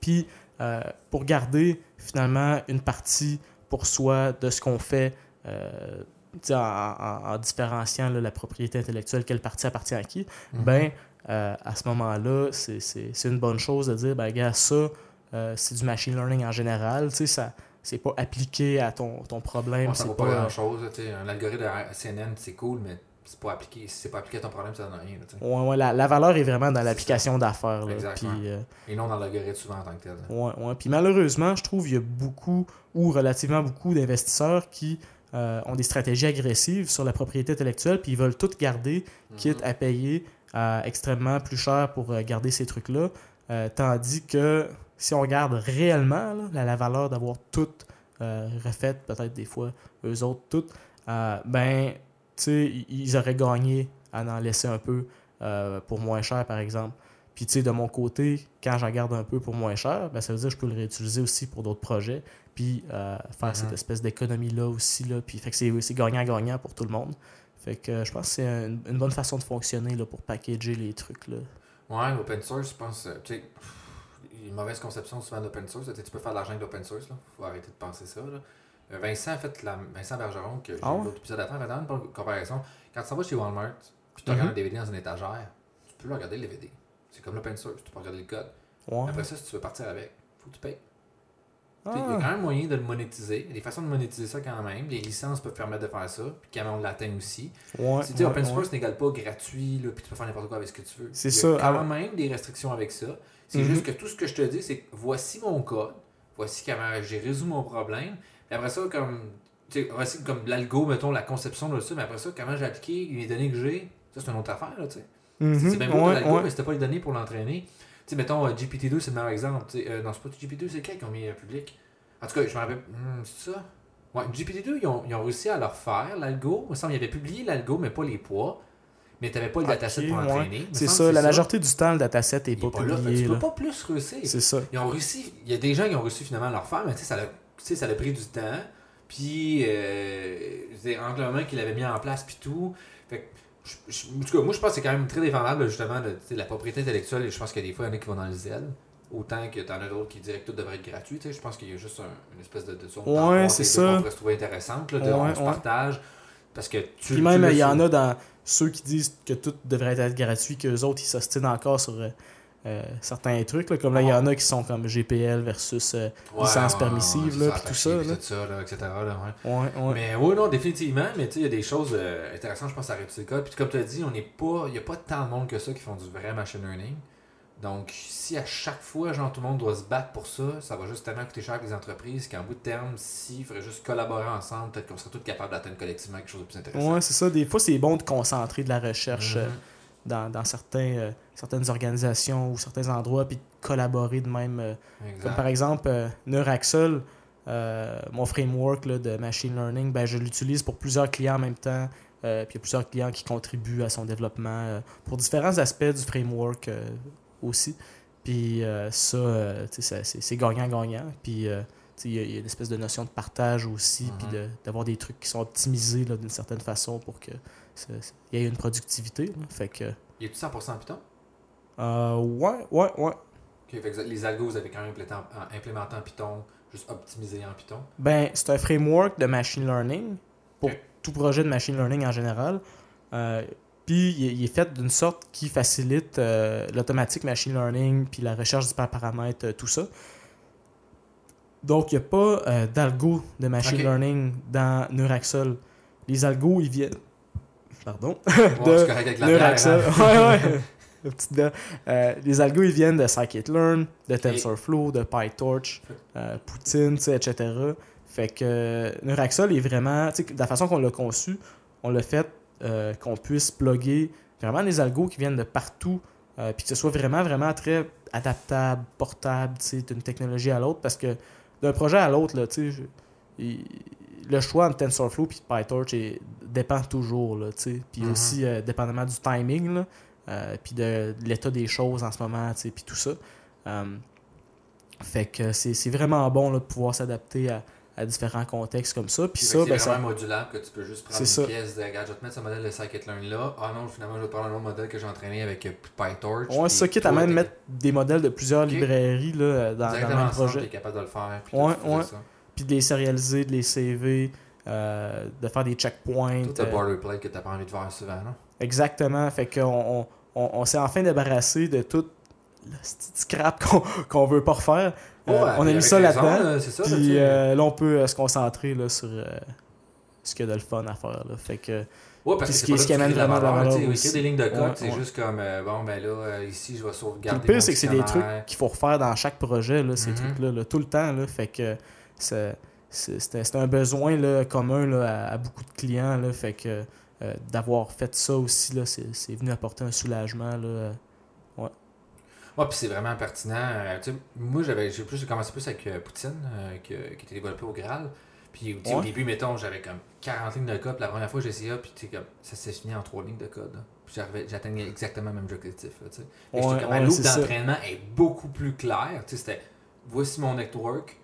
Puis, pour garder finalement une partie pour soi de ce qu'on fait, en, en- en différenciant là, la propriété intellectuelle, quelle partie appartient à qui, Mhm. ben, euh, à ce moment-là, c'est- c'est c'est une bonne chose de dire, ben, gars, ça, euh, c'est du machine learning en général. Tu sais, ça c'est pas appliqué à ton, ton problème. Ça c'est vaut pas pas, grand chose. Un algorithme de CNN, c'est cool, mais c'est pas appliqué. Si c'est pas appliqué à ton problème, ça donne rien. là. Ouais, ouais, la, la valeur est vraiment dans l'application d'affaires. là. Exactement. Euh, Et non dans l'algorithme souvent en tant que tel. Ouais, ouais. Puis malheureusement, je trouve qu'il y a beaucoup ou relativement beaucoup d'investisseurs qui euh, ont des stratégies agressives sur la propriété intellectuelle, puis ils veulent tout garder, quitte Mhm. à payer euh, extrêmement plus cher pour euh, garder ces trucs-là. Tandis que si on regarde réellement là, la, la valeur d'avoir tout refait, peut-être des fois eux autres toutes, ben, tu sais, ils- auraient gagné à en laisser un peu pour moins cher, par exemple. Puis, tu sais, de mon côté, quand j'en garde un peu pour moins cher, ben, ça veut dire que je peux le réutiliser aussi pour d'autres projets, puis euh, faire cette espèce d'économie-là aussi. Là, puis, fait que c'est gagnant-gagnant pour tout le monde. Fait que euh, je pense que c'est une, une bonne façon de fonctionner là, pour packager les trucs. Là. Ouais, l'open source, je pense. euh, Tu sais, une mauvaise conception souvent de l'open source. Tu peux faire de l'argent avec l'open source. Là. Faut arrêter de penser ça. Là. Euh, Vincent fait la, Vincent Bergeron, que j'ai eu ouais? l'autre épisode faire, fait une bonne comparaison. Quand tu vas chez Walmart, puis tu Mhm. regardes un DVD dans une étagère, tu peux regarder le DVD. C'est comme l'open source, tu peux regarder le code. Ouais. Après ça, si tu veux partir avec, faut que tu payes. Ah. Il y a quand même moyen de le monétiser. Il y a des façons de monétiser ça quand même. Les licences peuvent permettre de faire ça, puis quand même on l'atteint aussi. Ouais, Si tu dis ouais, open ouais. source n'égale pas gratuit, là, puis tu peux faire n'importe quoi avec ce que tu veux. C'est Il y a ça. quand Ah, même des restrictions avec ça. C'est Mhm. juste que tout ce que je te dis, c'est que voici mon code, voici comment j'ai résolu mon problème. Puis après ça, comme, voici comme l'algo, mettons, la conception de ça, mais après ça, comment j'ai appliqué les données que j'ai, ça c'est une autre affaire, là, tu sais. Mhm, C'est bien beau ouais, l'algo, ouais. mais c'était pas les données pour l'entraîner. Tu sais, mettons, euh, GPT-2, c'est le meilleur exemple. Euh, non, c'est pas GPT-2, c'est lequel qui ont mis euh, public? En tout cas, je me rappelle. hmm, c'est ça? Ouais, GPT-2, ils ont, ils ont réussi à leur faire, l'algo. Il me semble qu'ils avaient publié l'algo, mais pas les poids. Mais tu n'avais pas le dataset pour ouais. me C'est ça, la majorité du temps, le dataset n'est pas, pas là. Publié. Tu peux là. pas plus réussir. C'est ça. Ils ont réussi. Il y a des gens qui ont réussi finalement à leur faire, mais tu sais, ça a pris du temps. Puis, euh, c'est le moment qu'il avait mis en place, puis tout. Fait que, je- je- en tout cas, moi, je pense que c'est quand même très défendable, justement, de, la propriété intellectuelle. Et je pense qu'il y a des fois, il y en a qui vont dans le zèle. Autant que t'en as d'autres qui diraient que tout devrait être gratuit. Je pense qu'il y a juste un- une espèce de, de zone Ouais, c'est ça. On pourrait se trouver intéressante. Là, de, Ouais, on se ouais. partage. Parce que tu. Puis même, il y en a dans ceux qui disent que tout devrait être gratuit, qu'eux autres, ils s'ostinent encore sur euh, certains trucs. là. Comme là, il y en a qui sont comme GPL versus euh, Ouais, licence ouais, permissive, ouais, là, puis tout ça, là. tout ça, là, etc. Mais oui, non, définitivement. Mais il y a des choses euh, intéressantes, je pense, à code. Puis comme tu as dit. Il n'y a pas tant de monde que ça qui font du vrai machine learning. Donc, si à chaque fois, genre, tout le monde doit se battre pour ça, ça va juste tellement coûter cher avec les entreprises qu'en bout de terme, s'il faudrait juste collaborer ensemble, peut-être qu'on serait tous capables d'atteindre collectivement quelque chose de plus intéressant. Ouais, c'est ça. Des fois, c'est bon de concentrer de la recherche Mhm. Dans, dans certains, euh, certaines organisations ou certains endroits, puis de collaborer de même. euh. Comme par exemple, euh, Neuraxel, euh, mon framework là, de machine learning, ben, je l'utilise pour plusieurs clients en même temps. puis il y a plusieurs clients qui contribuent à son développement pour différents aspects du framework aussi. Puis ça, c'est gagnant-gagnant. Puis il y, a- il y a une espèce de notion de partage aussi, puis Mhm. de- d'avoir des trucs qui sont optimisés d'une certaine façon pour que il y ait une productivité. là. Fait que, Il est tout 100% Python? Euh, ouais, ouais, ouais. Ok, fait que les algos, vous avez quand même implémenté en, Python, juste optimisé en Python. Ben, c'est un framework de machine learning pour tout projet de machine learning en général. Euh, puis il, est fait d'une sorte qui facilite euh, l'automatique machine learning, puis la recherche d'hyperparamètres, euh, tout ça. Donc il n'y a pas d'algo de machine learning dans Neuraxol. Les algos, ils viennent. Pardon. (laughs) de Neuraxol. ouais, ouais. (laughs) les algos, ils viennent de scikit-learn, de TensorFlow, de PyTorch, Poutine, etc. Fait que Neuraxol est vraiment, de la façon qu'on l'a conçu, on l'a fait euh, qu'on puisse plugger vraiment des algos qui viennent de partout, euh, puis que ce soit vraiment, vraiment très adaptable, portable, d'une technologie à l'autre, parce que d'un projet à l'autre, là, le choix entre TensorFlow et PyTorch dépend toujours, là, puis mm-hmm. aussi euh, dépendamment du timing, puis de, l'état des choses en ce moment, puis tout ça. fait que c'est vraiment bon de pouvoir s'adapter à, à différents contextes comme ça. Puis ça, ben, c'est vraiment modulable que tu peux juste prendre une pièce de regarde, je vais te mettre ce modèle de scikit-learn là. Ah non, finalement, je vais prendre un autre modèle que j'ai entraîné avec euh, PyTorch. Ouais, ça, quitte à même mettre des modèles de plusieurs librairies là, dans, dans le même projet. Tu es capable de le faire. Puis ouais, ouais. Puis de les sérialiser, de les CV, euh, de faire des checkpoints. Tout le euh, boilerplate que tu n'as pas envie de voir souvent, non? Exactement. Fait qu'on on, on, on s'est enfin débarrassé de tout le scrap qu'on veut pas refaire. Euh, on a mis ça là-dedans. Puis là, on peut se concentrer là, sur ce qu'il y a de le fun à faire. Là. Fait que. Ouais, parce que ce qui, ce qui amène vraiment la valeur. Aussi. des lignes de code, c'est juste comme, bon, ben là, ici, je vais sauvegarder. le pire, c'est que c'est des trucs qu'il faut refaire dans chaque projet, là, ces mm-hmm. trucs-là, là, tout le temps. Là, fait que c'est un besoin là, commun là, à, beaucoup de clients. Là, fait que d'avoir fait ça aussi, c'est venu apporter un soulagement. Là, Ouais, puis c'est vraiment pertinent. Euh, moi, j'avais plus commencé plus avec euh, Poutine, euh, qui, qui, était développé au Graal. Puis au début, mettons, j'avais comme 40 lignes de code. La première fois, j'ai essayé, puis comme, ça s'est fini en 3 lignes de code. Puis j'atteignais exactement le même objectif. Là, ouais, ouais, d'entraînement est beaucoup plus clair. C'était voici mon network,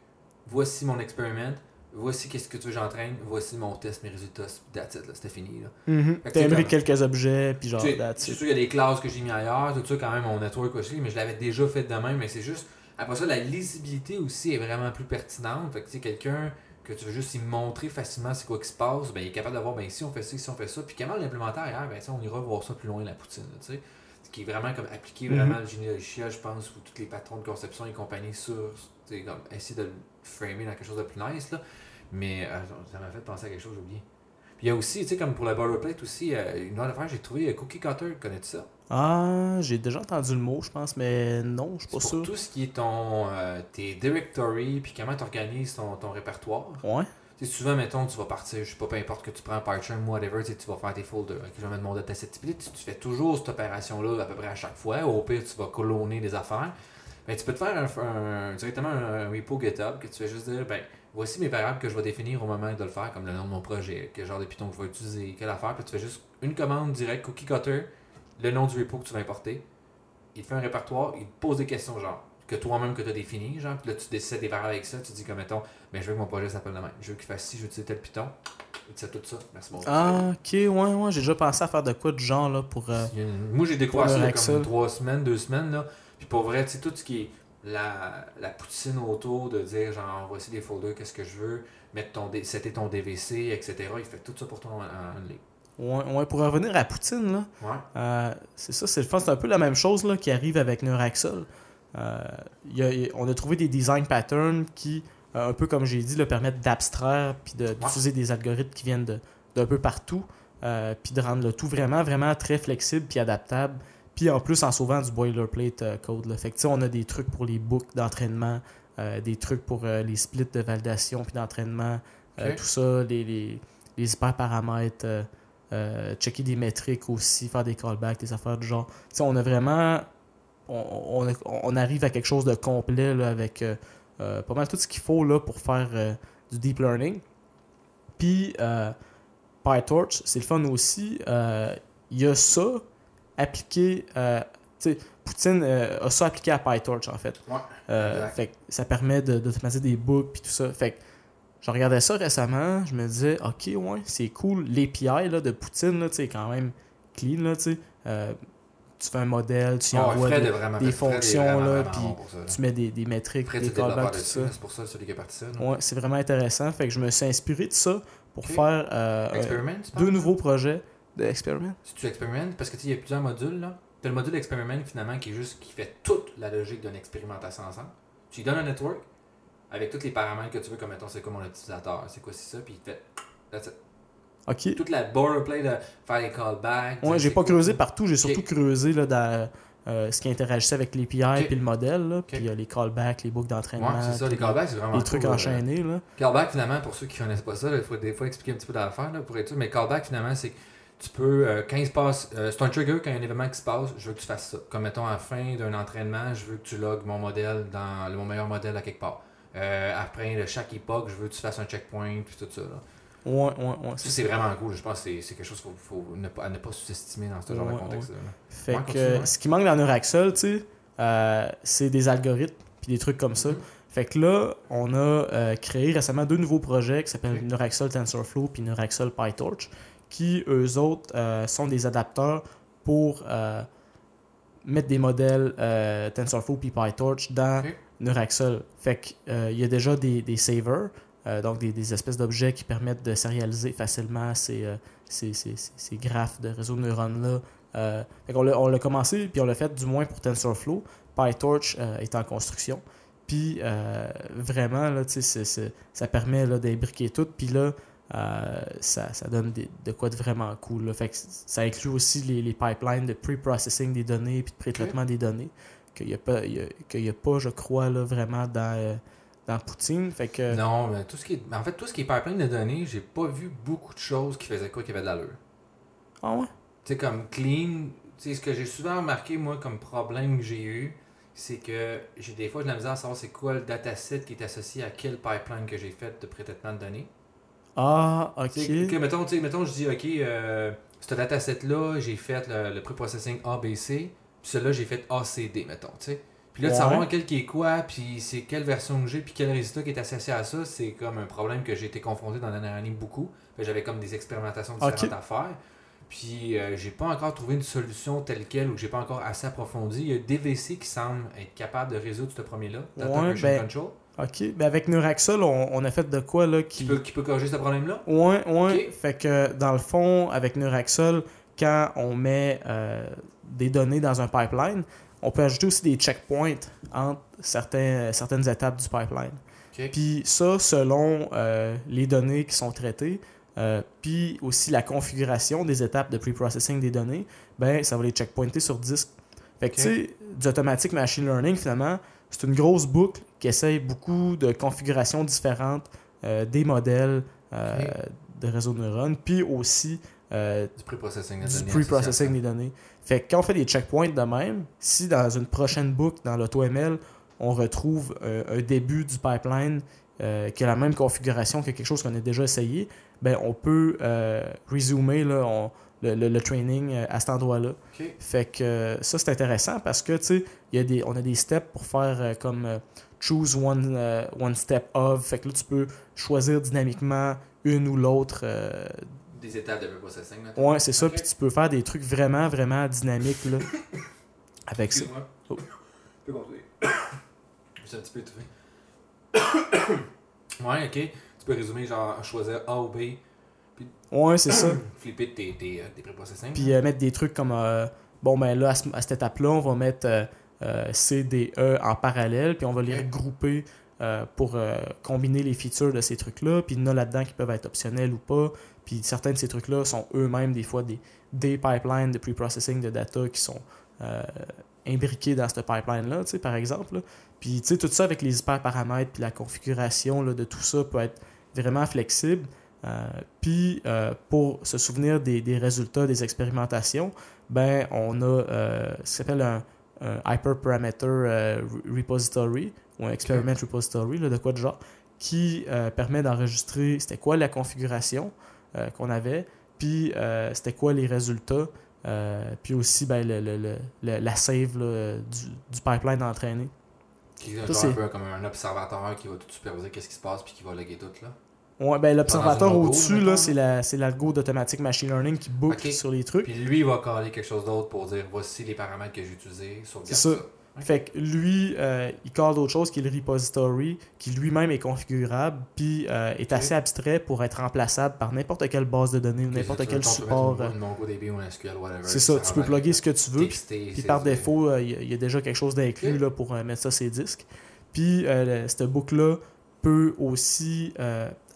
voici mon experiment, voici qu'est-ce que tu veux j'entraîne, voici mon test, mes résultats, that's it, c'était fini. Là. Mm-hmm. T'as quelques objets, puis genre, C'est sûr, il y a des classes que j'ai mis ailleurs, tout ça, quand même, mon network aussi, mais je l'avais déjà fait de même, mais c'est juste. Après ça, la lisibilité aussi est vraiment plus pertinente. Fait que, tu quelqu'un que tu veux juste lui montrer facilement c'est quoi qui se passe, ben, il est capable de voir, ben, si on fait ça, si on fait ça, puis comment l'implémenter ailleurs, ben, on ira voir ça plus loin, la poutine, tu sais. Ce qui est vraiment comme appliquer mm-hmm. vraiment le généalogie, je pense, ou tous les patrons de conception et compagnie sur, comme, essayer de le framer dans quelque chose de plus nice, là. Mais euh, ça m'a fait penser à quelque chose, j'ai oublié. Puis il y a aussi, tu sais, comme pour la plate aussi, euh, une autre affaire, j'ai trouvé euh, Cookie Cutter, connais-tu ça? Ah, j'ai déjà entendu le mot, je pense, mais non, je suis pas sûr. tout ce qui est ton, tes directories, puis comment tu organises ton, ton répertoire. Ouais. Tu sais, souvent, mettons, tu vas partir, je sais pas, peu importe que tu prends PyCharm ou whatever, tu vas faire tes folders. je vais mettre mon dataset. Tu, tu fais toujours cette opération-là à peu près à chaque fois. Au pire, tu vas colonner des affaires. Ben, tu peux te faire un, directement un, repo GitHub que tu fais juste dire, ben, voici mes variables que je vais définir au moment de le faire, comme le nom de mon projet, quel genre de Python que je vais utiliser, quelle affaire. Puis tu fais juste une commande directe, cookie cutter, le nom du repo que tu vas importer. Il te fait un répertoire, il te pose des questions genre que toi-même que tu as défini, genre, puis là tu décides des variables avec ça, tu dis comme mettons, ben, je veux que mon projet s'appelle de même. Je veux qu'il fasse ci, je veux utiliser tel Python. Te tout ça. Merci beaucoup. Ah, ok, ouais, ouais, j'ai déjà pensé à faire de quoi de genre là pour. Euh, moi j'ai découvert ça il y a comme trois semaines, deux semaines là. Puis pour vrai, tu sais, tout ce qui est la, la poutine autour de dire genre voici des folders, qu'est-ce que je veux, mettre ton c'était ton DVC, etc. Il fait tout ça pour toi en, en Ouais, pour revenir à Poutine, là, euh, c'est ça, c'est c'est un peu la même chose là, qui arrive avec Neuraxol. Euh, on a trouvé des design patterns qui, euh, un peu comme j'ai dit, le permettent d'abstraire puis d'utiliser des algorithmes qui viennent d'un peu partout, puis de rendre le tout vraiment, vraiment très flexible puis adaptable puis en plus, en sauvant du boilerplate euh, code. Là. Fait que, on a des trucs pour les books d'entraînement, euh, des trucs pour euh, les splits de validation puis d'entraînement, tout ça, les, les, les hyperparamètres, checker des métriques aussi, faire des callbacks, des affaires du genre. on a vraiment. On, on, on, arrive à quelque chose de complet là, avec pas mal tout ce qu'il faut là, pour faire du deep learning. Puis PyTorch, c'est le fun aussi. Il y a ça, appliqué. Euh, Poutine euh, a ça appliqué à PyTorch, en fait. Euh, fait ça permet d'automatiser des books puis tout ça. Fait que je regardais ça récemment, je me disais, ok, ouais, c'est cool. L'API de Poutine, c'est quand même clean, là, tu sais. tu fais un modèle, tu Ah ouais, envoies des, est vraiment- des Fred est fonctions, vraiment, là, puis ça, là. tu mets des, des métriques, Fred, des callbacks, de tout ça. C'est pour ça celui qui est parti ça. là. Ouais, c'est vraiment intéressant. Fait que je me suis inspiré de ça pour faire euh, deux nouveaux projets d'expériment. Si tu expérimentes, parce que tu il y a plusieurs modules là. T'as le module experiment finalement qui est juste qui fait toute la logique d'une expérimentation ensemble. Tu lui donnes un network avec tous les paramètres que tu veux, comme mettons c'est quoi mon utilisateur, c'est quoi c'est ça, puis il te fait that's it. Ok. toute la boilerplate de faire les callbacks. Ouais, j'ai pas creusé partout, j'ai surtout creusé là, dans euh, ce qui interagissait avec l'API Ok. puis le modèle, là, puis euh, les callbacks, les boucles d'entraînement, Ouais, c'est ça, les callbacks, c'est vraiment les trucs cool, euh, enchaînés. Là. Callback, finalement, pour ceux qui connaissent pas ça, il faut des fois expliquer un petit peu d'affaires là, pour être sûr. Mais callback, finalement, c'est que tu peux, euh, quand il se passe, euh, c'est un trigger, quand il y a un événement qui se passe, je veux que tu fasses ça. Comme mettons, à la fin d'un entraînement, je veux que tu logs mon modèle dans mon meilleur modèle à quelque part. Euh, après de chaque époque, je veux que tu fasses un checkpoint, puis tout ça. Là. Ouais, ouais, ouais. Ça, c'est vraiment cool. Je pense que c'est- c'est quelque chose qu'il faut, faut ne pas, à ne pas sous-estimer dans ce genre Ouais, de contexte-là. Fait Ouais, que ce qui manque dans Neuraxel, tu sais, euh, c'est des algorithmes puis des trucs comme ça. Mhm. Fait que là, on a créé récemment deux nouveaux projets qui s'appellent Ok. Neuraxel TensorFlow puis Neuraxel PyTorch, qui eux autres euh, sont des adapteurs pour euh, mettre des modèles euh, TensorFlow puis PyTorch dans Ok. Neuraxel. Fait que euh, il y a déjà des, des savers, donc des, des espèces d'objets qui permettent de sérialiser facilement ces, ces, ces- ces- graphes de réseau de neurones-là. Fait qu'on l'a- on l'a commencé, puis on l'a fait du moins pour TensorFlow. PyTorch est en construction. Puis euh, vraiment, là, c'est- c'est- ça permet là, d'imbriquer tout. Puis là, euh, ça, ça donne des- de quoi de vraiment cool. là. Fait que ça inclut aussi les, les pipelines de pre-processing des données puis de pré-traitement des données qu'il n'y a, pas- il y a- qu'il y a pas, je crois, là, vraiment dans, euh, dans Poutine. Fait que, Non, mais tout ce qui est, en fait, tout ce qui est pipeline de données, j'ai pas vu beaucoup de choses qui faisaient quoi qui avait de l'allure. Ah ouais? Tu sais, comme clean, tu sais, ce que j'ai souvent remarqué, moi, comme problème que j'ai eu, c'est que j'ai des fois de la misère à savoir c'est quoi le dataset qui est associé à quel pipeline que j'ai fait de pré-traitement de données. Ah, ok. Mettons, tu sais, mettons, je dis, OK, euh, ce dataset-là, j'ai fait le, le pré-processing ABC, puis celui-là, j'ai fait ACD, mettons, tu sais. Puis là, de Ouais. savoir quel qui est quoi, puis c'est quelle version que j'ai, puis quel résultat qui est associé à ça, c'est comme un problème que j'ai été confronté dans la dernière année beaucoup. J'avais comme des expérimentations différentes à faire. Puis euh, j'ai pas encore trouvé une solution telle quelle ou que j'ai pas encore assez approfondi. Il y a DVC qui semble être capable de résoudre ce premier-là, Data Ouais, Version ben, Control, Ok. Ben avec Neuraxel, on, on a fait de quoi là qui qui. peut, qui peut corriger ce problème-là? Ouais. Ok. Fait que dans le fond, avec Neuraxel, quand on met euh, des données dans un pipeline, on peut ajouter aussi des checkpoints entre certains, certaines étapes du pipeline. Puis ça, selon euh, les données qui sont traitées, euh, puis aussi la configuration des étapes de pre-processing des données, ben ça va les checkpointer sur disque. Fait que tu sais, du automatic machine learning, finalement, c'est une grosse boucle qui essaye beaucoup de configurations différentes euh, des modèles euh, de réseau de neurones, puis aussi euh, Du pre-processing des données. Fait que quand on fait des checkpoints de même, si dans une prochaine boucle dans l'AutoML, on retrouve un début du pipeline qui a la même configuration que quelque chose qu'on a déjà essayé, ben on peut resumer là, on- le, le- le training euh, à cet endroit-là. Fait que euh, ça, c'est intéressant parce que, tu sais, il y a des, on a des steps pour faire euh, comme choose one, one step of. Fait que là, tu peux choisir dynamiquement une ou l'autre. euh, Des étapes de pré-processing. mettons. ouais, c'est ça. Puis tu peux faire des trucs vraiment, vraiment dynamiques là, (coughs) avec ça. Oh. (coughs) Tu peux continuer. (coughs) Je suis un petit peu étouffé. ouais, ok. Tu peux résumer, genre, choisir A ou B, Ouais, c'est ça. (clears throat) flipper tes, tes, euh, tes pré-processing. Puis euh, mettre des trucs comme euh, bon, ben là, à, ce- à cette étape-là, on va mettre euh, C, D, E en parallèle, puis on va les regrouper pour combiner les features de ces trucs-là. Puis il y en a là-dedans qui peuvent être optionnels ou pas. Puis certains de ces trucs-là sont eux-mêmes des fois des, des pipelines de pre-processing de data qui sont imbriqués dans ce pipeline-là, par exemple. là. Puis tu sais, tout ça avec les hyperparamètres, puis la configuration là, de tout ça peut être vraiment flexible. Euh, puis euh, pour se souvenir des, des résultats des expérimentations, ben on a euh, ce qui s'appelle un, un hyperparameter euh, re- repository ou un experiment repository, là, de quoi de genre, qui euh, permet d'enregistrer c'était quoi la configuration euh, qu'on avait, puis euh, c'était quoi les résultats, euh, puis aussi ben, le, le- le- le- la save là, du, du pipeline entraîné. Qui est Ça, genre c'est- un peu comme un observateur qui va tout superviser qu'est-ce qui se passe puis qui va loguer tout là. Ouais, ben, l'observateur au-dessus, là, c'est la- c'est l'algo d'Automatic Machine Learning qui book Ok. sur les trucs. Puis lui, il va caler quelque chose d'autre pour dire voici les paramètres que j'ai utilisés, C'est ça. ça. Fait que lui, euh, il call d'autre chose qui est le repository, qui lui-même est configurable, puis euh, est assez abstrait pour être remplaçable par n'importe quelle base de données ou n'importe quel support. euh. C'est ça, tu peux plugger ce que tu veux. Puis par défaut, euh, il y a- il y, a déjà quelque chose d'inclus là, pour mettre ça sur les disques. Puis cette book-là peut aussi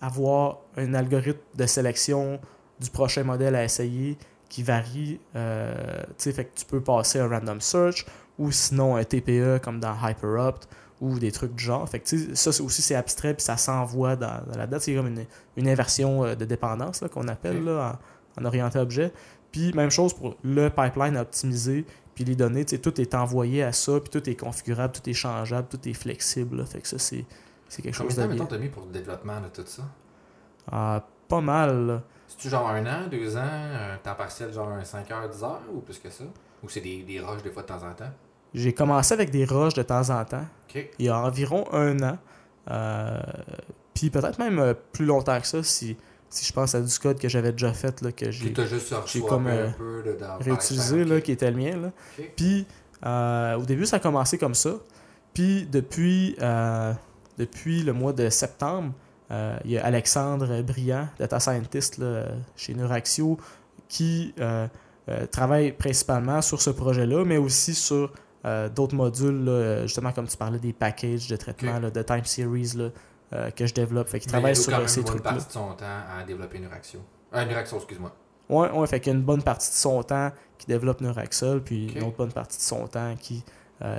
avoir un algorithme de sélection du prochain modèle à essayer qui varie. euh, tu sais, fait que tu peux passer un random search ou sinon un TPE comme dans HyperOpt ou des trucs du genre. Fait que ça aussi c'est abstrait puis ça s'envoie dans, dans la date. C'est comme une, une inversion euh, de dépendance qu'on appelle là, en, en orienté objet. Puis même chose pour le pipeline à optimiser, puis les données, tu sais, tout est envoyé à ça, puis tout est configurable, tout est changeable, tout est flexible. là. Fait que ça, c'est c'est quelque Combien chose de de temps, t'as mis pour le développement de tout ça? Ah, pas mal. C'est-tu genre un an, deux ans, un temps partiel, genre un 5 heures, 10 heures ou plus que ça? Ou c'est des, des rushs des fois de temps en temps? J'ai commencé avec des rushs de temps en temps, il y a environ un an. Euh, puis peut-être même euh, plus longtemps que ça, si, si je pense à du code que j'avais déjà fait, là, que j'ai comme, un euh, peu de dans réutilisé, là, qui était le mien. Là. Puis, euh, au début, ça a commencé comme ça. Puis, depuis, euh, depuis le mois de septembre, euh, il y a Alexandre Briand, data scientist là, chez Neuraxio, qui euh, euh, travaille principalement sur ce projet-là, mais aussi sur d'autres modules, là, justement, comme tu parlais des packages de traitement, là, de time series que je développe. Fait il travaille sur quand ces une bonne trucs-là. partie de son temps à développer. Euh, une réaction, excuse-moi. Ouais, ouais, fait qu'il y a une bonne partie de son temps qui développe Neuraxol, puis une autre bonne partie de son temps qui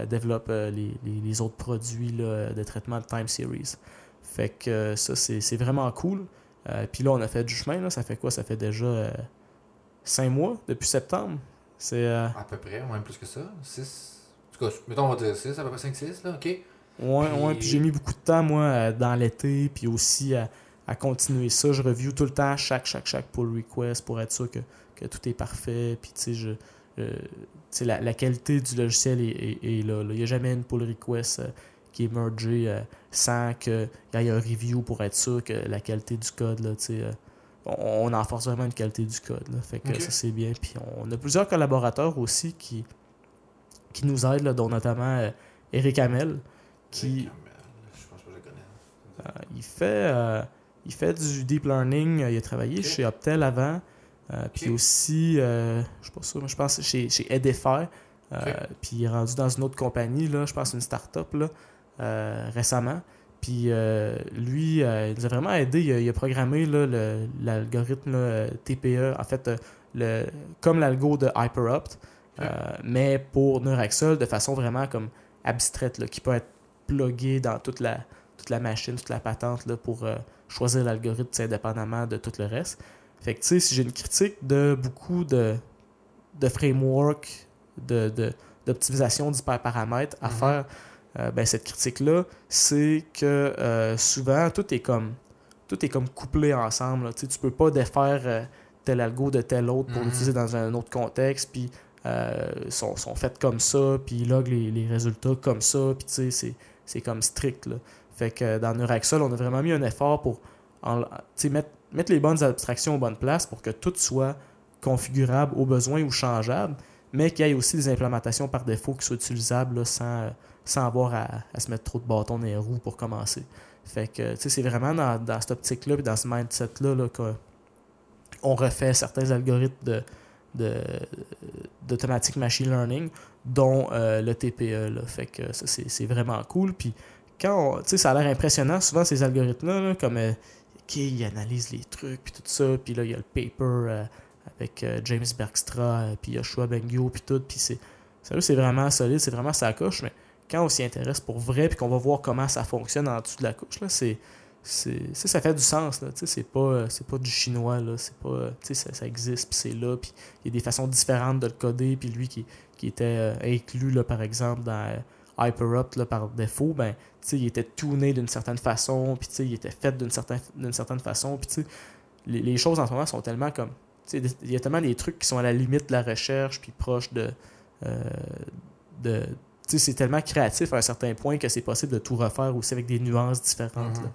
développe euh, les, les- les autres produits là, de traitement de time series. Fait que euh, ça, c'est c'est vraiment cool. Euh, puis là, on a fait du chemin, là. ça fait quoi? Ça fait déjà euh, cinq mois depuis septembre. C'est. euh, À peu près, même plus que ça. 6. En tout cas, mettons, on va dire 6, à peu près 5-6, là, ok. Ouais, Puis- ouais, puis j'ai mis beaucoup de temps, moi, euh, dans l'été, puis aussi à, à continuer ça. Je review tout le temps chaque, chaque, chaque pull request pour être sûr que, que tout est parfait. Puis, tu sais, je, euh, la, la qualité du logiciel est, est- est là, là. Il n'y a jamais une pull request euh, qui est mergée euh, sans qu'il y ait un review pour être sûr que la qualité du code, là, euh, on, on enforce vraiment une qualité du code. Là. Fait que ça, c'est bien. Puis on a plusieurs collaborateurs aussi qui, qui nous aident, là, dont notamment Eric Hamel, qui, Je pense pas que je le connais. il fait il fait du deep learning. Il a travaillé chez Optel avant. Euh, Puis aussi, euh, je sais pas sûr, mais je pense chez, chez. Euh. Puis il est rendu dans une autre compagnie, là, je pense une start-up là, récemment. Puis euh, lui, euh, il nous a vraiment aidé. Il a, il a programmé l'algorithme euh, TPE, en fait, le, comme l'algo de HyperOpt, mais pour Neuraxol de façon vraiment comme abstraite, là, qui peut être plugué dans toute la, toute la machine, toute la patente là, pour choisir l'algorithme indépendamment de tout le reste. Fait que tu sais, si j'ai une critique de beaucoup de, de frameworks de, de- d'optimisation d'hyperparamètres à Mhm. faire, euh, ben, cette critique-là, c'est que euh, souvent tout est comme tout est comme couplé ensemble. Tu tu peux pas défaire euh, tel algo de tel autre pour Mhm. l'utiliser dans un autre contexte, puis sont, sont faites comme ça, puis ils logent les, les résultats comme ça, puis tu sais, c'est, comme strict. Là. Fait que dans Neuraxol, on a vraiment mis un effort pour en- mettre, mettre les bonnes abstractions aux bonnes places pour que tout soit configurable au besoin ou changeable, mais qu'il y ait aussi des implémentations par défaut qui soient utilisables sans, sans avoir à, à se mettre trop de bâtons dans les roues pour commencer. Fait que c'est vraiment dans, dans cette optique-là et dans ce mindset-là là, qu'on refait certains algorithmes de, d'automatic machine learning, dont euh, le TPE. Fait que c'est, vraiment cool. Puis quand ça a l'air impressionnant, souvent ces algorithmes-là, là, comme euh, OK, ils analysent les trucs, puis tout ça, puis là, il y a le paper euh, avec euh, James Bergstra, euh, puis Yoshua Bengio, puis tout, puis c'est, c'est vraiment solide, c'est vraiment sa coche, mais quand on s'y intéresse pour vrai, puis qu'on va voir comment ça fonctionne en dessous de la couche, là, c'est, c'est, ça, fait du sens, là, c'est pas, c'est pas du chinois, là, c'est pas, ça, ça existe, puis c'est là, puis il y a des façons différentes de le coder, puis lui qui, qui était inclus, là, par exemple, dans HyperOpt, là, par défaut, ben, il était tuné d'une certaine façon, puis il était fait d'une certaine, d'une certaine façon, puis les, les choses en ce moment sont tellement comme, il y a tellement des trucs qui sont à la limite de la recherche, puis proches de, euh, de c'est tellement créatif à un certain point que c'est possible de tout refaire aussi avec des nuances différentes, Mhm. là.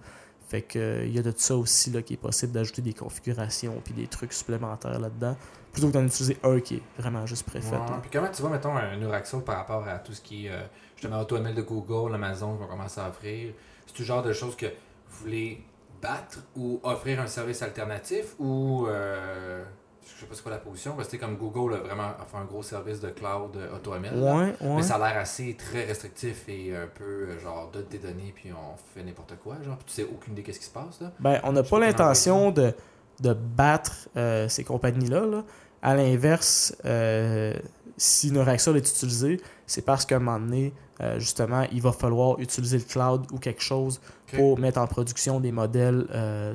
Fait que il y a de ça aussi là, qui est possible d'ajouter des configurations puis des trucs supplémentaires là-dedans, plutôt que d'en utiliser un qui est vraiment juste préfet. Ouais. Puis comment tu vois, mettons, un Neuraxo par rapport à tout ce qui est euh, justement AutoML de Google, Amazon qui vont commencer à offrir? C'est tout genre de choses que vous voulez battre ou offrir un service alternatif ou euh, je sais pas c'est quoi la position, parce que c'est comme Google a vraiment offert un gros service de cloud euh, AutoML. Ouais, ouais. Mais ça a l'air assez très restrictif et un peu euh, genre donne des données puis on fait n'importe quoi, genre puis tu sais aucune idée qu'est-ce qui se passe là. Ben, on n'a pas l'intention de, de battre euh, ces compagnies-là. là. À l'inverse, euh, si Neuraxol est utilisé, c'est parce qu'à un moment donné, euh, justement, il va falloir utiliser le cloud ou quelque chose pour mettre en production des modèles, euh,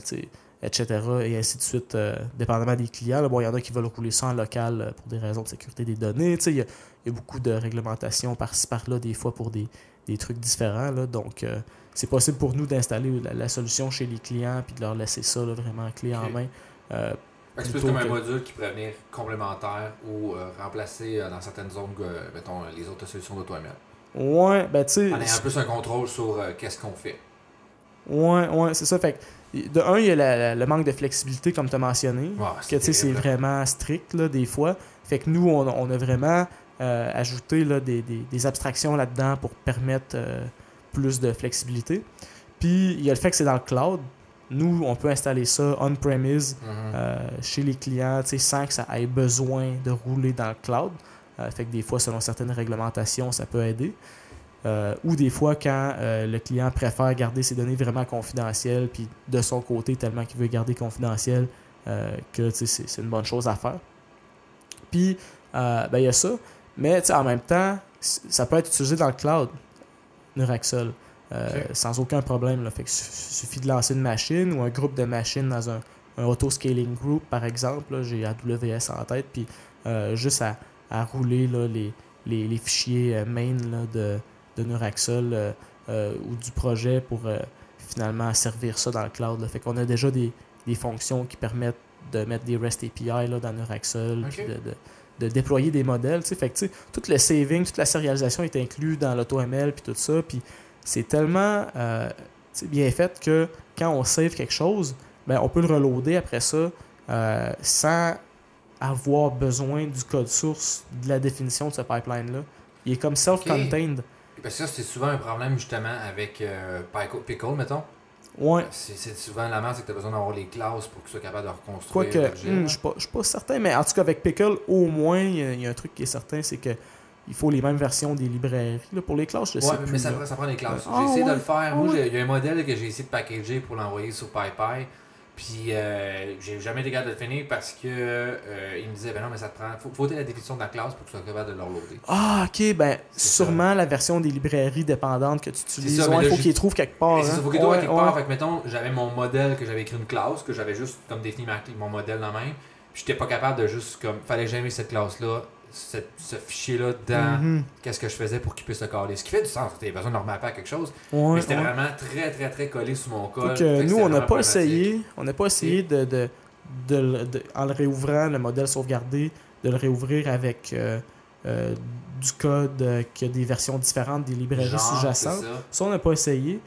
etc. et ainsi de suite, euh, dépendamment des clients. là. Bon, il y en a qui veulent rouler ça en local pour des raisons de sécurité des données. Il y, a- il y a beaucoup de réglementations par-ci par-là, des fois pour des, des trucs différents. là. Donc, c'est possible pour nous d'installer la, la solution chez les clients puis de leur laisser ça là, vraiment clé en main. C'est plus comme un module qui pourrait venir complémentaire ou euh, remplacer euh, dans certaines zones, euh, mettons, les autres solutions d'AutoML. Ouais, ben tu sais, En ayant plus un contrôle sur euh, qu'est-ce qu'on fait. ouais, ouais, c'est ça. Fait que, de un, il y a la- la- le manque de flexibilité, comme tu as mentionné. Que tu sais, c'est vraiment strict là, des fois. Fait que nous, on, on a vraiment euh, ajouté là, des, des- des abstractions là-dedans pour permettre euh, plus de flexibilité. Puis il y a le fait que c'est dans le cloud. Nous, on peut installer ça on-premise Mhm. euh, chez les clients tu sais, sans que ça ait besoin de rouler dans le cloud. Euh, fait que des fois, selon certaines réglementations, ça peut aider. Euh, ou des fois, quand euh, le client préfère garder ses données vraiment confidentielles, puis de son côté, tellement qu'il veut garder confidentiel, euh, que c'est une bonne chose à faire. Puis, ben, il y a ça. Mais en même temps, ça peut être utilisé dans le cloud, Neuraxol, sans aucun problème. Là. Fait que su- suffit de lancer une machine ou un groupe de machines dans un, un auto-scaling group, par exemple. là. J'ai AWS en tête, puis juste à, à rouler là, les, les, les fichiers euh, main là, de, de Neuraxol euh, euh, ou du projet pour finalement servir ça dans le cloud. Là. Fait qu'on a déjà des, des fonctions qui permettent de mettre des REST API là, dans Neuraxol, de, de- de déployer des modèles. Fait que, tout le saving, toute la sérialisation est inclus dans l'AutoML, puis tout ça. Puis c'est tellement euh, bien fait que quand on save quelque chose, ben, on peut le reloader après ça euh, sans avoir besoin du code source de la définition de ce pipeline-là. Il est comme self-contained. Parce que ça, c'est souvent un problème justement avec euh, Pickle, mettons. Ouais. C'est souvent la merde, c'est que tu as besoin d'avoir les classes pour que tu sois capable de reconstruire. Quoique, hmm, je je suis pas certain, mais en tout cas, avec Pickle, au moins, il y, a- il y a un truc qui est certain, c'est que il faut les mêmes versions des librairies. Là, pour les classes, je sais Ouais, plus. mais ça, prend- ça prend des classes. Ah, j'ai essayé de le faire. Ah, Moi, il y a un modèle que j'ai essayé de packager pour l'envoyer sur PyPy. Puis, euh, j'ai jamais été capable de le finir parce que euh, il me disait, ben non, mais ça te prend. Faut, faut la définition de la classe pour que tu sois capable de l'uploader. Ah, ok, ben, sûrement la version des librairies dépendantes que tu utilises. ça, Ouais, là, il faut les trouvent quelque part. Hein. ça, faut qu'il Ouais, quelque part. Fait que, mettons, j'avais mon modèle que j'avais écrit une classe, que j'avais juste comme défini ma- mon modèle dans. Puis, j'étais pas capable de juste comme. Fallait j'aille cette classe-là, cette- ce fichier-là dans Mhm. qu'est-ce que je faisais pour qu'il puisse se caler? Ce qui fait du sens. Tu besoin de le remapper à quelque chose. Ouais, mais c'était ouais. vraiment très, très, très collé sous mon code. Fait que nous, on n'a pas essayé, on n'a pas essayé de, de, de le- de- en le réouvrant, le modèle sauvegardé, de le réouvrir avec euh, euh, du code euh, qui a des versions différentes des librairies sous-jacentes. ça. Ça, on n'a pas essayé.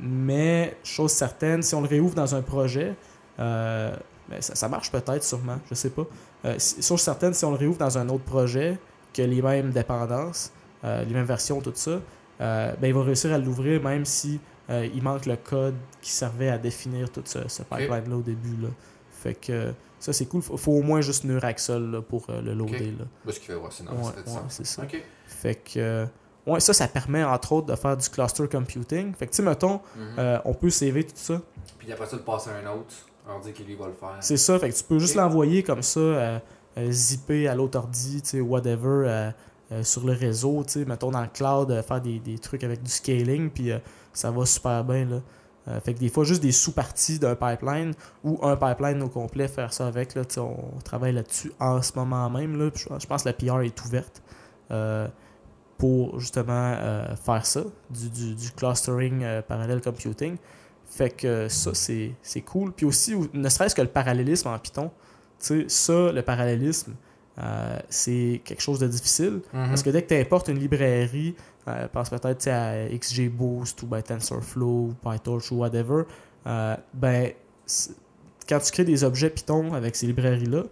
Mais, chose certaine, si on le réouvre dans un projet, ben, ça, ça marche peut-être, sûrement, je sais pas. Euh, si- chose certaine, si on le réouvre dans un autre projet, que les mêmes dépendances, euh, les mêmes versions, tout ça, euh, ben, il va réussir à l'ouvrir même si euh, il manque le code qui servait à définir tout ce, ce pipeline-là au début. Là. Fait que ça, c'est cool. Faut, faut au moins juste Neuraxol là, pour le loader. Là. Bah, ce qui fait, ouais, c'est non, Ouais, c'est ça. Fait que ouais, ça, ça permet entre autres de faire du cluster computing. Fait que tu sais, mettons, Mhm. on peut saver tout ça. Puis après ça, de passer à un autre, on dit qu'il va le faire. C'est ça, fait que tu peux juste l'envoyer comme ça, euh, euh, zipper à l'autre ordi, tu sais, whatever, euh, euh, sur le réseau, tu sais, mettons dans le cloud, faire des, des trucs avec du scaling, puis ça va super bien, là. Fait que des fois, juste des sous-parties d'un pipeline ou un pipeline au complet, faire ça avec, là, on travaille là-dessus en ce moment même, là, je, pense que la PR est ouverte pour justement faire ça, du, du, du clustering parallèle computing. Fait que ça, c'est c'est cool. Puis aussi, ne serait-ce que le parallélisme en Python, tu sais, ça, le parallélisme, euh, c'est quelque chose de difficile. Mhm. Parce que dès que tu importes une librairie, euh, pense peut-être à XGBoost ou ben, TensorFlow ou PyTorch ou whatever, euh, ben, quand tu crées des objets Python avec ces librairies-là,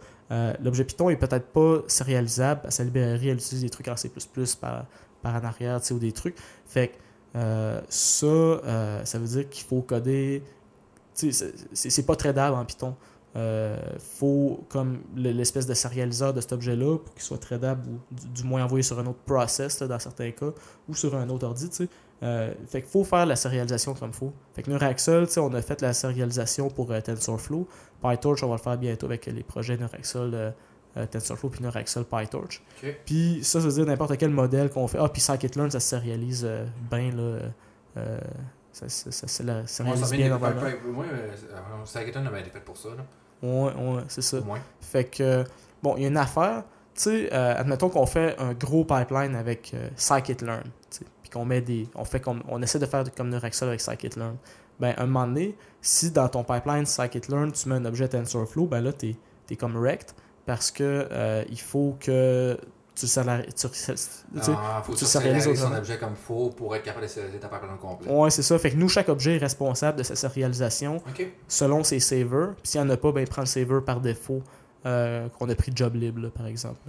l'objet Python est peut-être pas sérialisable. Sa librairie, elle utilise des trucs en C++ par, par en arrière tu sais, ou des trucs. Fait que euh, ça, euh, ça veut dire qu'il faut coder. c'est- pas tradable en Python. Euh, faut comme le- l'espèce de sérialiseur de cet objet-là pour qu'il soit tradable ou du, moins envoyé sur un autre process dans certains cas ou sur un autre ordi. Euh, fait qu'il faut faire la sérialisation comme il faut. Fait que sais, on a fait la sérialisation pour euh, TensorFlow. PyTorch, on va le faire bientôt avec les projets Neuraxol, euh, TensorFlow puis Neuraxol PyTorch. Puis ça, ça veut dire n'importe quel modèle qu'on fait. Ah, puis Scikit-learn, ça se sérialise euh, bien, là. euh, ça, ça, ça, ça la Moi, sérialise ça bien normalement. Moi, Sageton avait été fait pour ça, là. Ouais, ouais, c'est ça. Moins. Fait que, bon, il y a une affaire, tu sais, admettons qu'on fait un gros pipeline avec Scikit-learn, puis qu'on met des, on fait comme, on essaie de faire comme Neuraxol avec Scikit-learn. Ben, un moment donné, si dans ton pipeline Scikit-learn, tu mets un objet TensorFlow, ben là, t'es es comme wrecked, parce que euh, il faut que tu, salari- tu, tu sais, Ah, faut que tu son objet comme faut pour être capable de sérialiser ta pipeline au complet. Ouais, c'est ça. Fait que nous, chaque objet est responsable de sa sérialisation Ok. selon ses savers. Puis s'il n'y en a pas, ben, il prend le saver par défaut euh, qu'on a pris job libre, là, par exemple.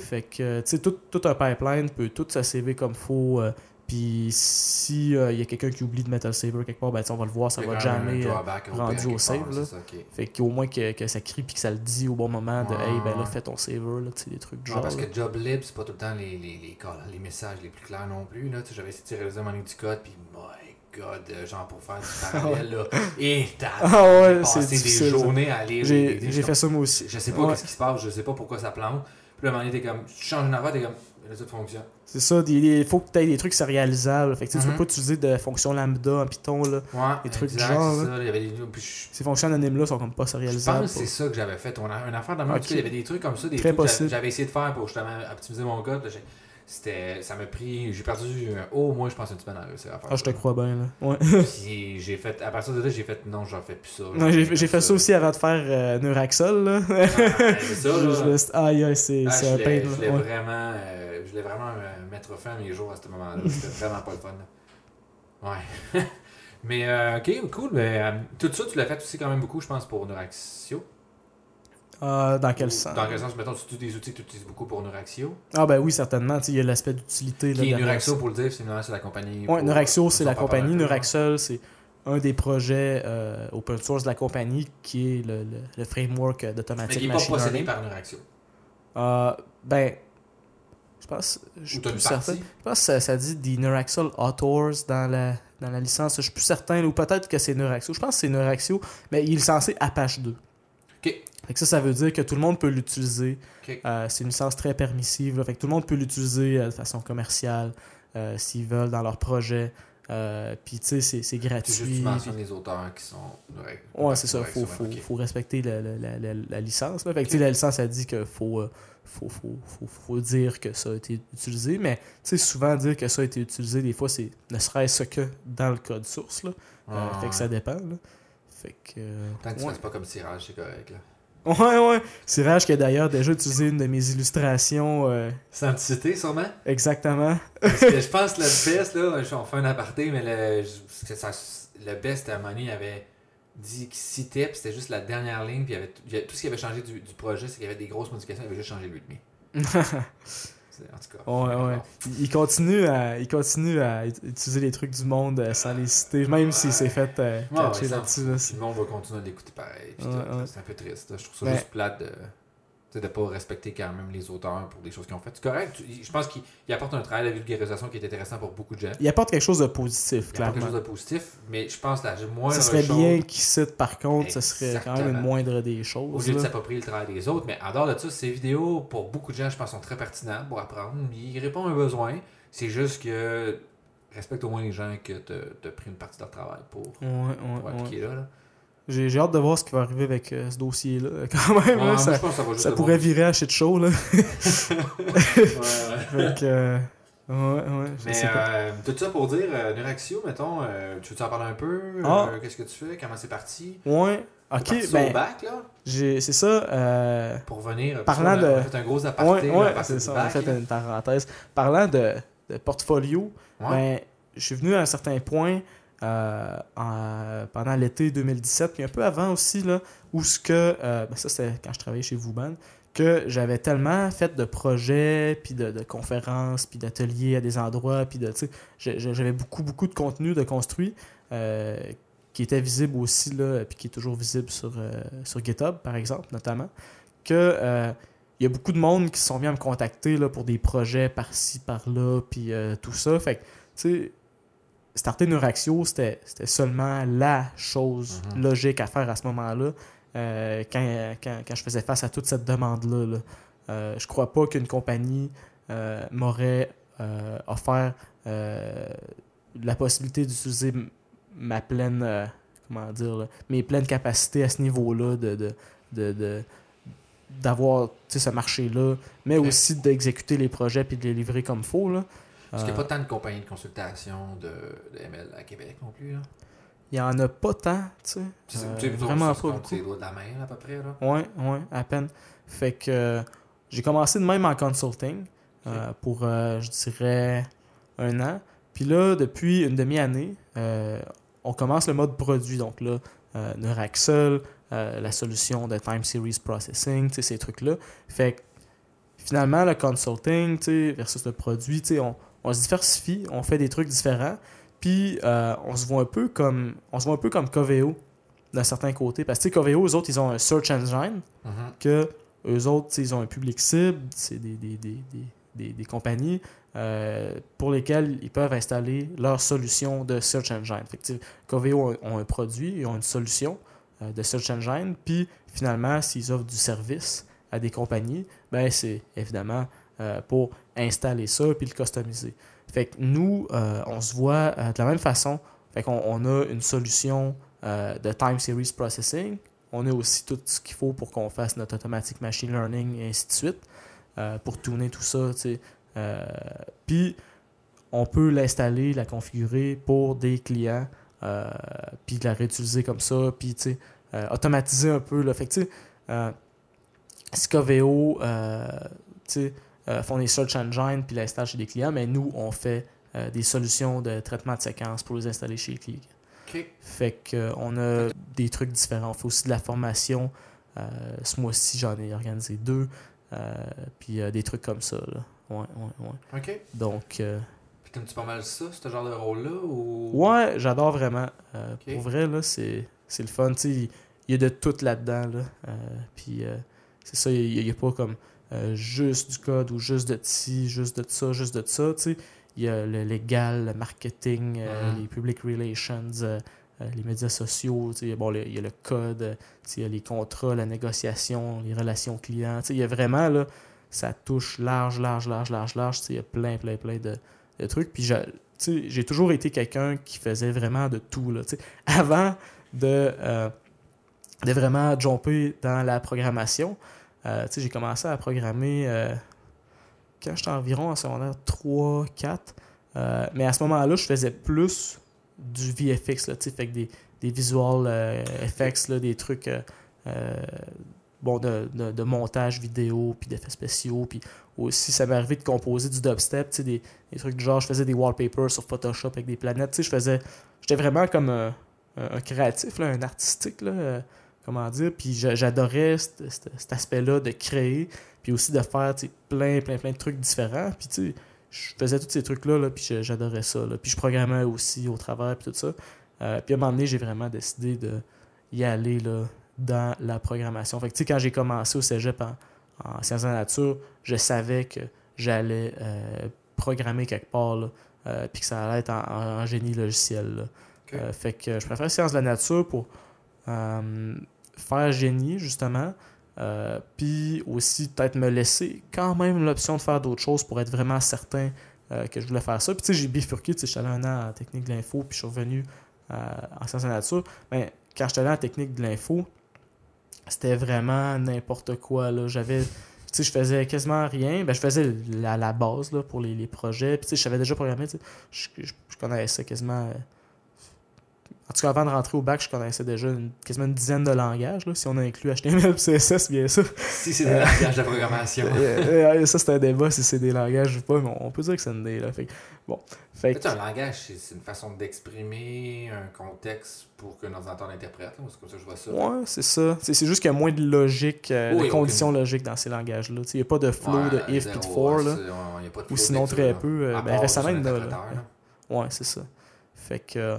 Fait que, tu sais, tout, tout un pipeline peut tout se saver comme faut. euh, puis si euh, y a quelqu'un qui oublie de mettre le saver quelque part, ben, on va le voir, ça va jamais. euh, rendu au save, là. ça, fait qu'au moins que, que ça crie puis que ça le dit au bon moment de Ouais, Hey, ben là, fais ton saver, là, tu sais, des trucs du Non, genre. parce là. que job lib, c'est pas tout le temps les, les, les, les messages les plus clairs non plus. Là. Tu sais, J'avais essayé de mon ligne du code, puis my god, euh, genre pour faire du parallèle, (laughs) là. Et t'as Ah ouais, j'ai passé des journées à lire. J'ai fait ça moi aussi. Je sais pas Ouais. qu'est-ce qui se passe, je sais pas pourquoi ça plante. Puis là, à un moment donné, t'es comme, tu changes une affaire, t'es comme, là. C'est ça, il faut que tu aies des trucs sérialisables. Fait que, tu sais, tu Mhm. peux pas utiliser de fonctions lambda en Python. Là. Ouais, Des trucs du exact, genre, c'est là. ça. Il y avait des. puis je- Ces fonctions anonymes-là sont comme pas Je sérialisables. pense que c'est ça que j'avais fait. On a une affaire dans le Ok. même, il y avait des trucs comme ça, des Très trucs que j'avais essayé de faire pour justement optimiser mon code. Là, C'était, ça m'a pris, j'ai perdu euh, au moins, je pense, une semaine à réussir à faire Ah, je te crois bien. Là. Ouais. (laughs) Puis j'ai fait, à partir de là, j'ai fait, non, j'en fais plus ça. Ouais, j'ai j'ai fait ça aussi avant de faire euh, Neuraxol. Là. Ah, c'est ça, (laughs) là. Aïe, c'est Ah, c'est un voulais, pain. je là. voulais Ouais. vraiment, euh, je voulais vraiment euh, mettre fin à mes jours à ce moment-là. (laughs) C'était vraiment pas le fun. là. Ouais. mais euh, ok, cool. Mais, euh, tout ça, tu l'as fait aussi quand même beaucoup, je pense, pour Neuraxio. Ah, dans quel sens? Dans quel sens, mettons, c'est des outils que tu utilises beaucoup pour Neuraxio. Ah, ben oui, certainement. Tu Il y a l'aspect d'utilité. Qui est Neuraxio, pour le dire, c'est c'est la compagnie. Ouais, pour- Neuraxio, c'est pour la compagnie. Neuraxol, c'est un des projets euh, open source de la compagnie qui est le, le- le framework euh, Mais d'automatique qui n'est pas machine possédé par Neuraxio. Euh, ben, je pense, je suis plus certain. Je pense que ça, ça dit des Neuraxol Authors dans la, dans la licence. Je suis plus certain, ou peut-être que c'est Neuraxio. Je pense que c'est Neuraxio, mais il est censé Apache 2. Ok. Fait que ça, ça veut dire que tout le monde peut l'utiliser. Euh, c'est une licence très permissive. là. Fait que tout le monde peut l'utiliser euh, de façon commerciale euh, s'ils veulent dans leur projet. Euh, Puis tu sais, c'est- c'est Tu juste gratuit. tu mentionnes les auteurs qui sont. Ouais, c'est ça. Faut, faut, faut respecter la, la- la- licence. Là. Fait que, tu la licence, elle dit qu'il faut, faut, faut, faut, faut dire que ça a été utilisé. Mais tu sais, souvent dire que ça a été utilisé, des fois, c'est ne serait-ce que dans le code source. Là. Ouais, fait que ça dépend. Là. Fait que. Tant que tu ouais. fasses pas comme tirage, c'est correct. Là. Ouais, ouais. Siraj qui a d'ailleurs déjà utilisé une de mes illustrations. euh, Sans te citer, sûrement. exactement. Parce que je pense que le (laughs) best, là, on fait un aparté, mais le, que ça- le best, à un moment donné, il avait dit qu'il citait, puis c'était juste la dernière ligne, puis il avait, tout- ce qui avait changé du, du projet, c'est qu'il y avait des grosses modifications, il avait juste changé lui de (laughs) En tout cas. Ouais, ouais. Il il continue à, il continue à ut- utiliser les trucs du monde euh, sans les citer, même s'il s'est fait euh, Ouais, ouais, là-dessus. là, le monde va continuer à l'écouter pareil. Ouais, ouais. C'est un peu triste. Je trouve ça Ben- juste plate de ne pas respecter quand même les auteurs pour des choses qu'ils ont faites. C'est correct. tu- Je pense qu'il il apporte un travail de vulgarisation qui est intéressant pour beaucoup de gens. Il apporte quelque chose de positif, Il apporte clairement. quelque chose de positif, mais je pense que la moindre Ce serait chose, bien qu'il cite, par contre, ce serait quand même une moindre des au choses. lieu de là. s'approprier le travail des autres. Mais en dehors de ça, ces vidéos, pour beaucoup de gens, je pense, sont très pertinentes pour apprendre. Ils répondent à un besoin. C'est juste que respecte au moins les gens que tu as pris une partie de leur travail pour, Ouais, ouais, pour ouais. appliquer là. là. J'ai hâte de voir ce qui va arriver avec euh, ce dossier-là. (laughs) Quand même, Ouais, là, moi, ça, je pense que ça va pourrait virer à shit show. Là. Ouais, euh, ouais, ouais, je Mais sais pas. euh, tout ça pour dire, euh, Neuraxio, mettons, tu veux t'en parler un peu Ah. Qu'est-ce que tu fais Comment c'est parti? Ouais, Ok, ben, bac, là, j'ai- c'est ça. euh, pour venir. Parlant a- de- On a fait un gros aparté. Ouais, ouais, c'est ça. On bac, a fait là. une parenthèse. Parlant de, de portfolio, Ouais. ben, je suis venu à un certain point euh, en- pendant l'été 2017, puis un peu avant aussi, là, où ce que, euh, ben ça c'était quand je travaillais chez Vouban, que j'avais tellement fait de projets, puis de, conférences, puis d'ateliers à des endroits, puis de, j'avais beaucoup, beaucoup de contenu de construit euh, qui était visible aussi, là, puis qui est toujours visible sur, sur GitHub, par exemple, notamment, que il y a beaucoup de monde qui sont à me contacter là, pour des projets par-ci, par-là, puis tout ça. Fait que, tu sais, starter Neuraxio, c'était seulement la chose Mhm. logique à faire à ce moment-là, euh, quand, quand, quand je faisais face à toute cette demande-là. là. Euh, je crois pas qu'une compagnie euh, m'aurait euh, offert la possibilité d'utiliser ma pleine, comment dire, là, mes pleines capacités à ce niveau-là de, de, de, de- d'avoir ce marché-là, mais aussi d'exécuter les projets puis de les livrer comme il faut. Là. Parce qu'il n'y Euh, a pas tant de compagnies de consultation de, de ML à Québec non plus. Là. Il y en a pas tant, tu sais. Euh, vraiment pas beaucoup. doigts de la main, à peu près. Là. Ouais, ouais, à peine. Fait que euh, j'ai commencé de même en consulting euh, pour, euh, je dirais, un an. Puis là, depuis une demi-année, euh, on commence le mode produit. Donc là, euh, Neuraxel, euh, la solution de Time Series Processing, tu sais, ces trucs-là. Fait que finalement, le consulting tu sais, versus le produit, tu sais, on, on se diversifie, on fait des trucs différents. Puis euh, on se voit un peu comme on se voit un peu comme Coveo d'un certain côté. Parce que Coveo, eux autres, ils ont un search engine Mhm. que eux autres, ils ont un public cible, c'est des, des, des, des, des- des compagnies euh, pour lesquelles ils peuvent installer leur solution de search engine. Fait que, Coveo ont, ont un produit, ils ont une solution euh, de search engine, puis finalement, s'ils offrent du service à des compagnies, ben c'est évidemment euh, pour installer ça puis le customiser. Fait que nous, euh, on se voit euh, de la même façon. Fait qu'on on a une solution de time series processing. On a aussi tout ce qu'il faut pour qu'on fasse notre automatic machine learning et ainsi de suite pour tourner tout ça. Puis on peut l'installer, la configurer pour des clients, euh, puis la réutiliser comme ça, puis euh, automatiser un peu. Fait que, euh, Scoveo, euh, font des search engines puis l'installent chez des clients, mais nous, on fait euh, des solutions de traitement de séquences pour les installer chez les clients. OK. Fait que euh, on a des trucs différents. On fait aussi de la formation. Ce mois-ci, j'en ai organisé deux. Puis des trucs comme ça. Là. Ouais, ouais, ouais. OK. Donc, euh, Puis t'aimes-tu pas mal ça, ce genre de rôle-là ou... ouais, j'adore vraiment. Euh. Pour vrai, là, c'est, c'est le fun. Il y a de tout là-dedans. Là. Euh, puis euh, c'est ça, il n'y a, pas comme euh, juste du code ou juste de ci, juste de ça, juste de ça. Il y a le légal, le marketing, euh, Mhm. les public relations, euh, les médias sociaux. Bon, le- il y a le code, il y a les contrats, la négociation, les relations clients. Il y a vraiment, là, ça touche large, large, large, large, large. Il y a plein, plein, plein de, de trucs. Puis j'ai- toujours été quelqu'un qui faisait vraiment de tout. Là. Avant de, de vraiment jumper dans la programmation, euh, j'ai commencé à programmer euh, quand j'étais environ en secondaire 3, 4. Euh, mais à ce moment-là, je faisais plus du VFX, là, fait des, des visual effects, là, des trucs bon, de, de- montage vidéo, puis d'effets spéciaux, puis aussi, ça m'est arrivé de composer du dubstep, des, des trucs du genre, je faisais des wallpapers sur Photoshop avec des planètes, je faisais, j'étais vraiment comme un, créatif, là, un artistique, là, comment dire, puis j'a- j'adorais cet, aspect-là de créer, puis aussi de faire, plein, plein, plein de trucs différents, puis tu sais, je faisais tous ces trucs-là, là, puis j'a- j'adorais ça, là, puis je programmais aussi au travers, puis tout ça. Euh, puis à un moment donné, j'ai vraiment décidé de y aller, là, dans la programmation. Fait que, tu sais, quand j'ai commencé au cégep en, en sciences de la nature, je savais que j'allais euh, programmer quelque part, là, euh, puis que ça allait être en, en- en génie logiciel. là. Fait que je préfère sciences de la nature pour faire génie, justement. euh, puis aussi peut-être me laisser quand même l'option de faire d'autres choses pour être vraiment certain euh, que je voulais faire ça. Puis tu sais, j'ai bifurqué, tu sais, je suis allé un an en technique de l'info, puis je suis revenu euh, en sciences de nature. Mais quand je suis allé en technique de l'info, c'était vraiment n'importe quoi. Là. J'avais. Tu sais, je faisais quasiment rien. Ben, je faisais la, la base là, pour les, les projets. Puis, tu sais, je savais déjà programmer. tu sais. Je, je, connaissais quasiment En tout cas, avant de rentrer au bac, je connaissais déjà une- quasiment une dizaine de langages, là, si on inclut HTML et CSS, bien sûr. Si c'est des langages de programmation. (laughs) Euh, ça, c'est un débat si c'est des langages ou pas, mais on peut dire que c'est une des. Là. Fait bon. Fait En que- fait, un langage, c'est une façon d'exprimer un contexte pour qu'un ordinateur l'interprète. C'est comme ça que je vois ça? Ouais, c'est ça. C'est juste qu'il y a moins de logique, euh, Oui, de conditions logiques dans ces langages-là. Il n'y a pas de flow Ouais, de if zéro, puis de for. Là. Ou sinon très peu. euh, ben, récemment, il y en a. Ouais, c'est ça. Fait que.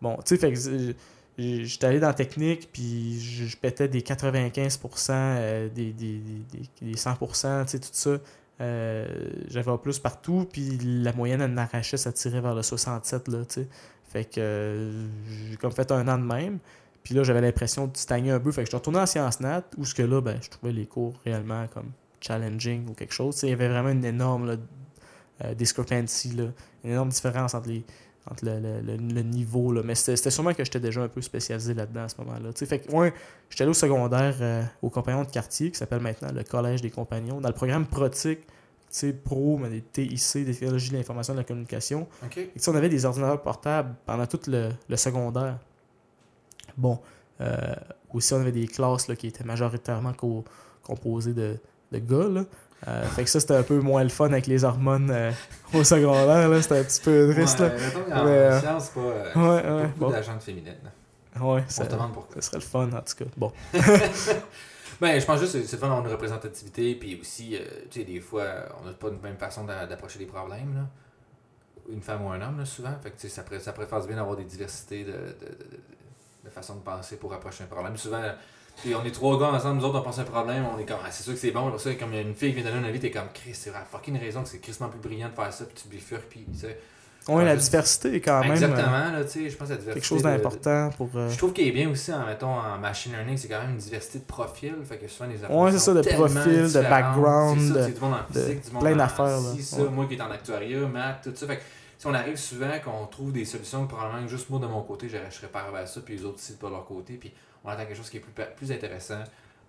Bon, tu sais, fait que j'étais allé dans la technique, puis je, je pétais des 95%, euh, des, des, des, des 100%, tu sais, tout ça. Euh, J'avais un plus partout, puis la moyenne, elle n'arrachait, ça tirait vers le 67, là, tu sais. Fait que euh, j'ai comme fait un an de même. Puis là, j'avais l'impression de stagner un peu. Fait que je suis retourné en sciences nat, où ce que là, ben, je trouvais les cours réellement comme challenging ou quelque chose. Tu il y avait vraiment une énorme discrepancy, là, une énorme différence entre les, entre le, le- le- le niveau. Là. Mais c'était sûrement que j'étais déjà un peu spécialisé là-dedans à ce moment-là. Fait que, ouais, j'étais allé au secondaire euh, au compagnon de quartier, qui s'appelle maintenant le Collège des compagnons, dans le programme Protic, pro, mais des TIC, des technologies de l'information et de la communication. Ok. Et on avait des ordinateurs portables pendant tout le, le secondaire. Bon, euh, aussi, on avait des classes là, qui étaient majoritairement co- composées de, de gars. Là. Euh, fait que ça, c'était un peu moins le fun avec les hormones euh, au secondaire. là. C'était un petit peu triste. Ouais, là. mettons Mais, euh, science, c'est pas, euh, Ouais, ouais. beaucoup Bon. d'agentes féminines. Ouais, On ça, se demande pourquoi. ça serait le fun, en tout cas. Bon. (laughs) Ben, je pense juste que c'est le fun d'avoir une représentativité, puis aussi, tu sais, des fois, on n'a pas une même façon d'a- d'approcher les problèmes, là. Une femme ou un homme, là, souvent. Fait que, tu sais, ça, pourrait- ça du bien d'avoir des diversités de, de, de, de- de façon de penser pour approcher un problème. Souvent, tu sais, on est trois gars ensemble, nous autres, on pense à un problème, on est comme, ah, c'est sûr que c'est bon, ça, comme il y a une fille qui vient donner un avis, t'es comme, Chris, c'est vrai, fucking raison que c'est crissement plus brillant de faire ça, puis tu bifurques, puis, tu sais. Ouais, la juste- diversité quand même euh, Exactement, là, tu sais, je pense que la diversité. quelque chose de- d'important pour. euh, je trouve qu'il est bien aussi, en, mettons, en machine learning, c'est quand même une diversité de profils. Fait que souvent, les Ouais, c'est ça, de profils, de background, C'est ça, de- c'est du monde en de physique, du monde plein d'affaires, là. ça, Ouais. moi qui est en actuariat, maths, tout ça. Fait que si on arrive souvent qu'on trouve des solutions probablement juste moi de mon côté, je je serais pas arrivé à ça, puis les autres aussi de leur côté, puis on attend quelque chose qui est plus, plus intéressant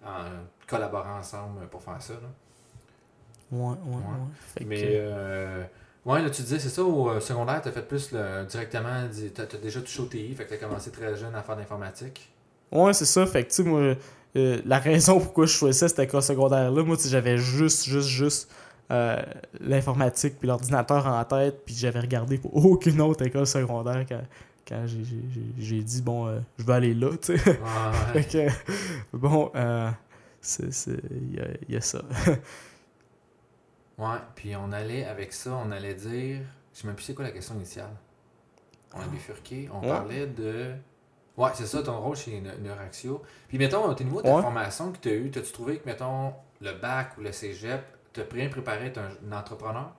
en collaborant ensemble pour faire ça. Là. Ouais, ouais, ouais. Mais, que- euh, ouais, là, tu disais, c'est ça, au euh, secondaire, tu as fait plus le- directement, tu as, déjà touché au TI, fait que tu as commencé très jeune à faire de l'informatique. Ouais, c'est ça. Fait que, tu sais, moi, euh, la raison (laughs) pourquoi je choisissais cette école secondaire-là, moi, j'avais juste, juste, juste euh, l'informatique puis l'ordinateur en tête, puis j'avais regardé pour (laughs) aucune autre école secondaire quand, quand j'ai- dit, bon, euh, je vais aller là, (laughs) tu sais. Ouais, fait que, bon, euh, c'est- c'est- il y, a- il y a ça. (laughs) Ouais, puis on allait avec ça, on allait dire. Je sais même plus c'est quoi la question initiale. On a bifurqué, on Ouais. parlait de. Ouais, c'est ça ton rôle chez Ne- Neuraxio. Puis mettons, tes niveau de ta Ouais. formation que tu as eu, t'as-tu trouvé que, mettons, le bac ou le cégep t'a bien préparé à être un, un entrepreneur?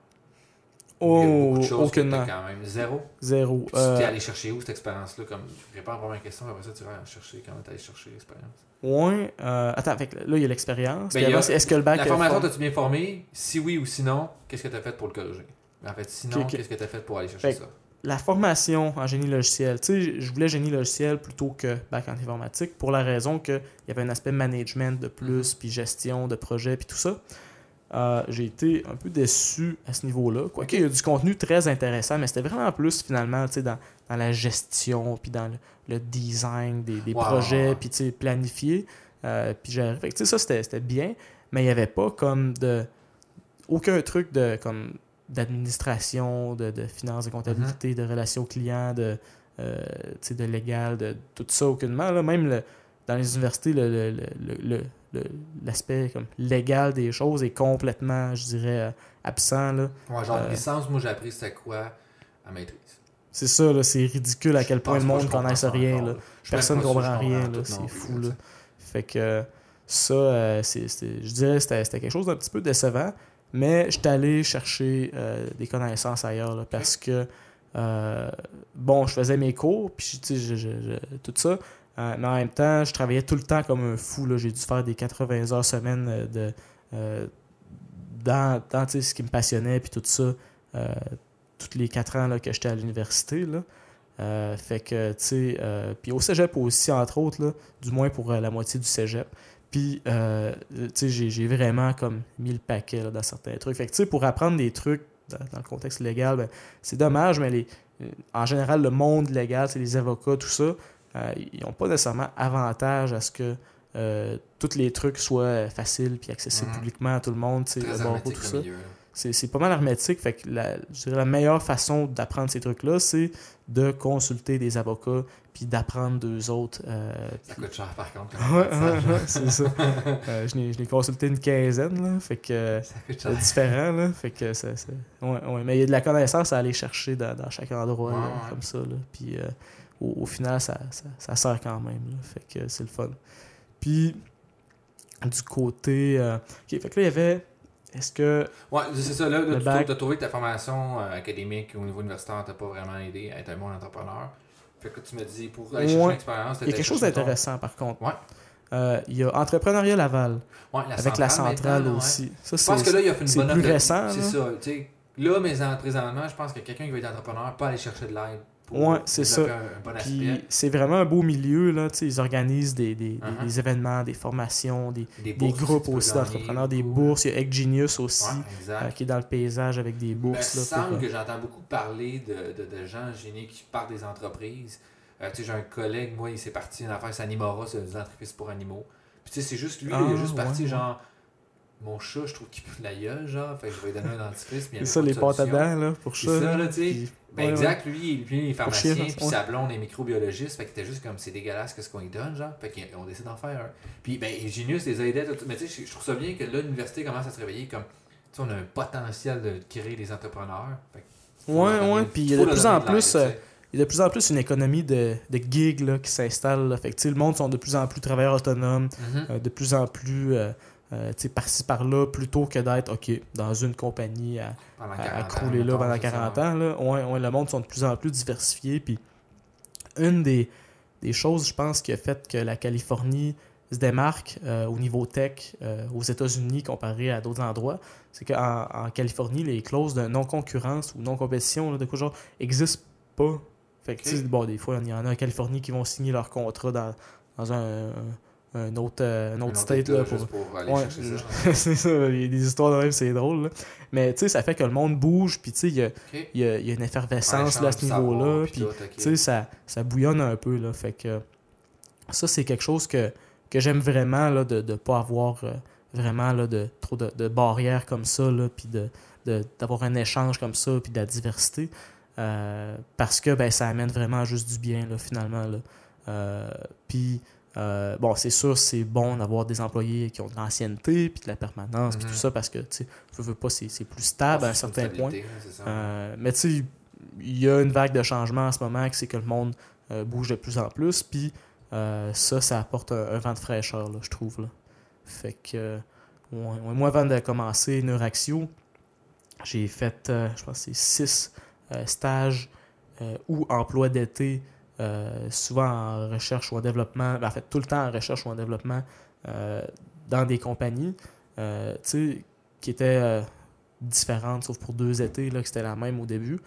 Ou il y a beaucoup Oh, de choses que quand même zéro. Zéro. Puis tu Euh, t'es allé chercher où cette expérience-là? Comme, réponds à la première question, après ça, tu vas chercher comment t'es allé chercher l'expérience. ouais. euh, attends, fait là, il y a l'expérience. Ben, Est-ce que le bac La formation, t'as-tu bien formé? Si oui ou sinon, qu'est-ce que t'as fait pour le corriger? En fait, sinon, qu'est-ce que t'as fait pour aller chercher Fait ça? la formation en génie logiciel, tu sais, je voulais génie logiciel plutôt que bac en informatique pour la raison qu'il y avait un aspect management de plus, puis gestion de projet, puis tout ça. Euh, j'ai été un peu déçu à ce niveau-là. Quoique, il y a du contenu très intéressant, mais c'était vraiment plus finalement, dans, dans la gestion, puis dans le, le design des, projets, puis planifier. Euh, puis sais, ça, c'était bien, mais il n'y avait pas comme de... Aucun truc de comme d'administration, de, de finances, de comptabilité, de relations clients, de, euh, de légal, de tout ça aucunement. Là. Même le- dans les universités, le- l'aspect comme légal des choses est complètement, je dirais, euh, absent. Là. Ouais, genre, Euh, licence, moi, j'ai appris c'était quoi à maîtrise. C'est ça, là, c'est ridicule à quel Je point le monde comprends connaisse ça rien. là. Personne ne comprend rien, là, c'est fou. là. Fait que ça, euh, c'est, c'est- je dirais c'était, c'était quelque chose d'un petit peu décevant, mais je suis allé chercher euh, des connaissances ailleurs là, parce que, euh, bon, je faisais mes cours, puis tu sais, je- je- je- tout ça, euh, mais en même temps, je travaillais tout le temps comme un fou. J'ai dû faire des 80 heures semaine euh, de, euh, dans, ce qui me passionnait, puis tout ça, euh, tous les quatre ans là, que j'étais à l'université. Euh, fait que, tu sais, euh, puis au cégep aussi, entre autres, là, du moins pour euh, la moitié du cégep. Puis, euh, tu sais, j'ai- j'ai vraiment comme mis le paquet là, dans certains trucs. Fait que, tu sais, pour apprendre des trucs dans, dans le contexte légal, ben, c'est dommage, mais les, en général, le monde légal, c'est les avocats, tout ça, euh, ils n'ont pas nécessairement avantage à ce que euh, tous les trucs soient faciles puis accessibles Mhm. publiquement à tout le monde, tu sais, tout ça. C'est pas mal hermétique. Fait que la, je dirais la meilleure façon d'apprendre ces trucs-là, c'est de consulter des avocats puis d'apprendre d'eux autres. euh, Ça puis- coûte cher, par contre. (laughs) C'est ça. (laughs) Euh, je l'ai consulté une quinzaine, là, fait que Ça coûte c'est différent, là, fait que ça, ça- ouais, ouais, mais il y a de la connaissance à aller chercher dans, dans chaque endroit, Ouais, là, ouais. comme ça, là, puis euh, au, au final, ça, ça, ça sert quand même, là, fait que c'est le fun. Puis, du côté... euh, ok, fait que là, il y avait... Est-ce que... Ouais, c'est ça. Là, tu bac. as trouvé que ta formation euh, académique au niveau universitaire t'a pas vraiment aidé à être un bon entrepreneur. Fait que tu me dis, pour aller chercher Ouais. l'expérience, Il y a quelque chose d'intéressant, par contre. Ouais. Euh, il y a Entrepreneuriat Laval, Ouais, la avec la centrale aussi. Ça, Je pense c'est- que là, il a fait une c'est bonne plus récent, C'est ça. Là, mais en- présentement, je pense que quelqu'un qui veut être entrepreneur peut aller chercher de l'aide pour Ouais, c'est ça. Bon Puis c'est vraiment un beau milieu, là. tu sais, Ils organisent des, Uh-huh. des événements, des formations, des, Des, groupes aussi d'entrepreneurs, des bourses. Il y a Egg Genius aussi, Ouais, euh, qui est dans le paysage avec des bourses. il là, semble pour, euh, que j'entends beaucoup parler de, de, de gens génies qui partent des entreprises. Euh, j'ai un collègue, moi, il s'est parti une affaire Sanimora, c'est des entreprises pour animaux. Puis tu sais, c'est juste lui, Ah, il est juste parti genre. Mon chat, je trouve qu'il pue de la gueule, genre. Fait que je vais lui donner un (laughs) dentifrice. C'est ça, les pâtes à dents, là, pour C'est ça. là, tu sais. Ben ouais, exact, lui, lui, il est pharmacien, chier, puis ouais. sa blonde est microbiologiste, fait qu'il était juste comme c'est dégueulasse que ce qu'on lui donne, genre. Fait qu'on décide d'en faire un. Puis ben, Genius les a aidés, mais tu sais, je- trouve ça bien que là, l'université commence à se réveiller comme, tu sais, on a un potentiel de créer des entrepreneurs. Fait Ouais, ouais, puis il y a de plus en plus, euh, Il y a de plus en plus une économie de, de gigs là, qui s'installe. Fait que, tu sais, le monde sont de plus en plus travailleurs autonomes, Mhm. euh, de plus en plus euh, euh, par-ci par-là, plutôt que d'être OK dans une compagnie à, à, 40 à ans, crouler là pendant c'est ça, 40 ouais. ans. Là. Ouais, le monde sont de plus en plus diversifiés. Puis une des, des choses, je pense, qui a fait que la Californie se démarque euh, au niveau tech euh, aux États-Unis comparé à d'autres endroits, c'est qu'en en Californie, les clauses de non-concurrence ou non-compétition, de quoi genre, n'existent pas. Fait que, bon, des fois, il y en a en Californie qui vont signer leur contrat dans, dans un, un autre, euh, un Un autre autre state là, pour, pour aller Ouais, chercher ça. ça, (laughs) il y a des histoires de même, c'est drôle. là. Mais tu sais, ça fait que le monde bouge, puis tu sais, il y a, Ok. il y a- il y a une effervescence Un là, à ce de niveau-là. Puis tu sais, ça, ça bouillonne un peu. Là, fait que ça, c'est quelque chose que, que j'aime vraiment, là, de ne pas avoir euh, vraiment là, de, trop de, de barrières comme ça, là, puis de, de- d'avoir un échange comme ça, puis de la diversité. Euh, parce que ben, ça amène vraiment juste du bien, là, finalement. Là. Euh, puis, euh, bon, c'est sûr, c'est bon d'avoir des employés qui ont de l'ancienneté, puis de la permanence, puis Mhm. tout ça, parce que, tu sais, veux, veux pas, c'est, c'est plus stable à un certain point. Euh, mais tu sais, il y a une vague de changement en ce moment, que c'est que le monde euh, bouge de plus en plus, puis ça, ça apporte un, un vent de fraîcheur, là, je trouve. Là. Fait que, moi, avant de commencer Neuraxio, j'ai fait, je pense, c'est six stages ou emplois d'été, euh, souvent en recherche ou en développement, ben, en fait, tout le temps en recherche ou en développement euh, dans des compagnies, euh, qui étaient différentes, sauf pour deux étés, là, que c'était la même au début.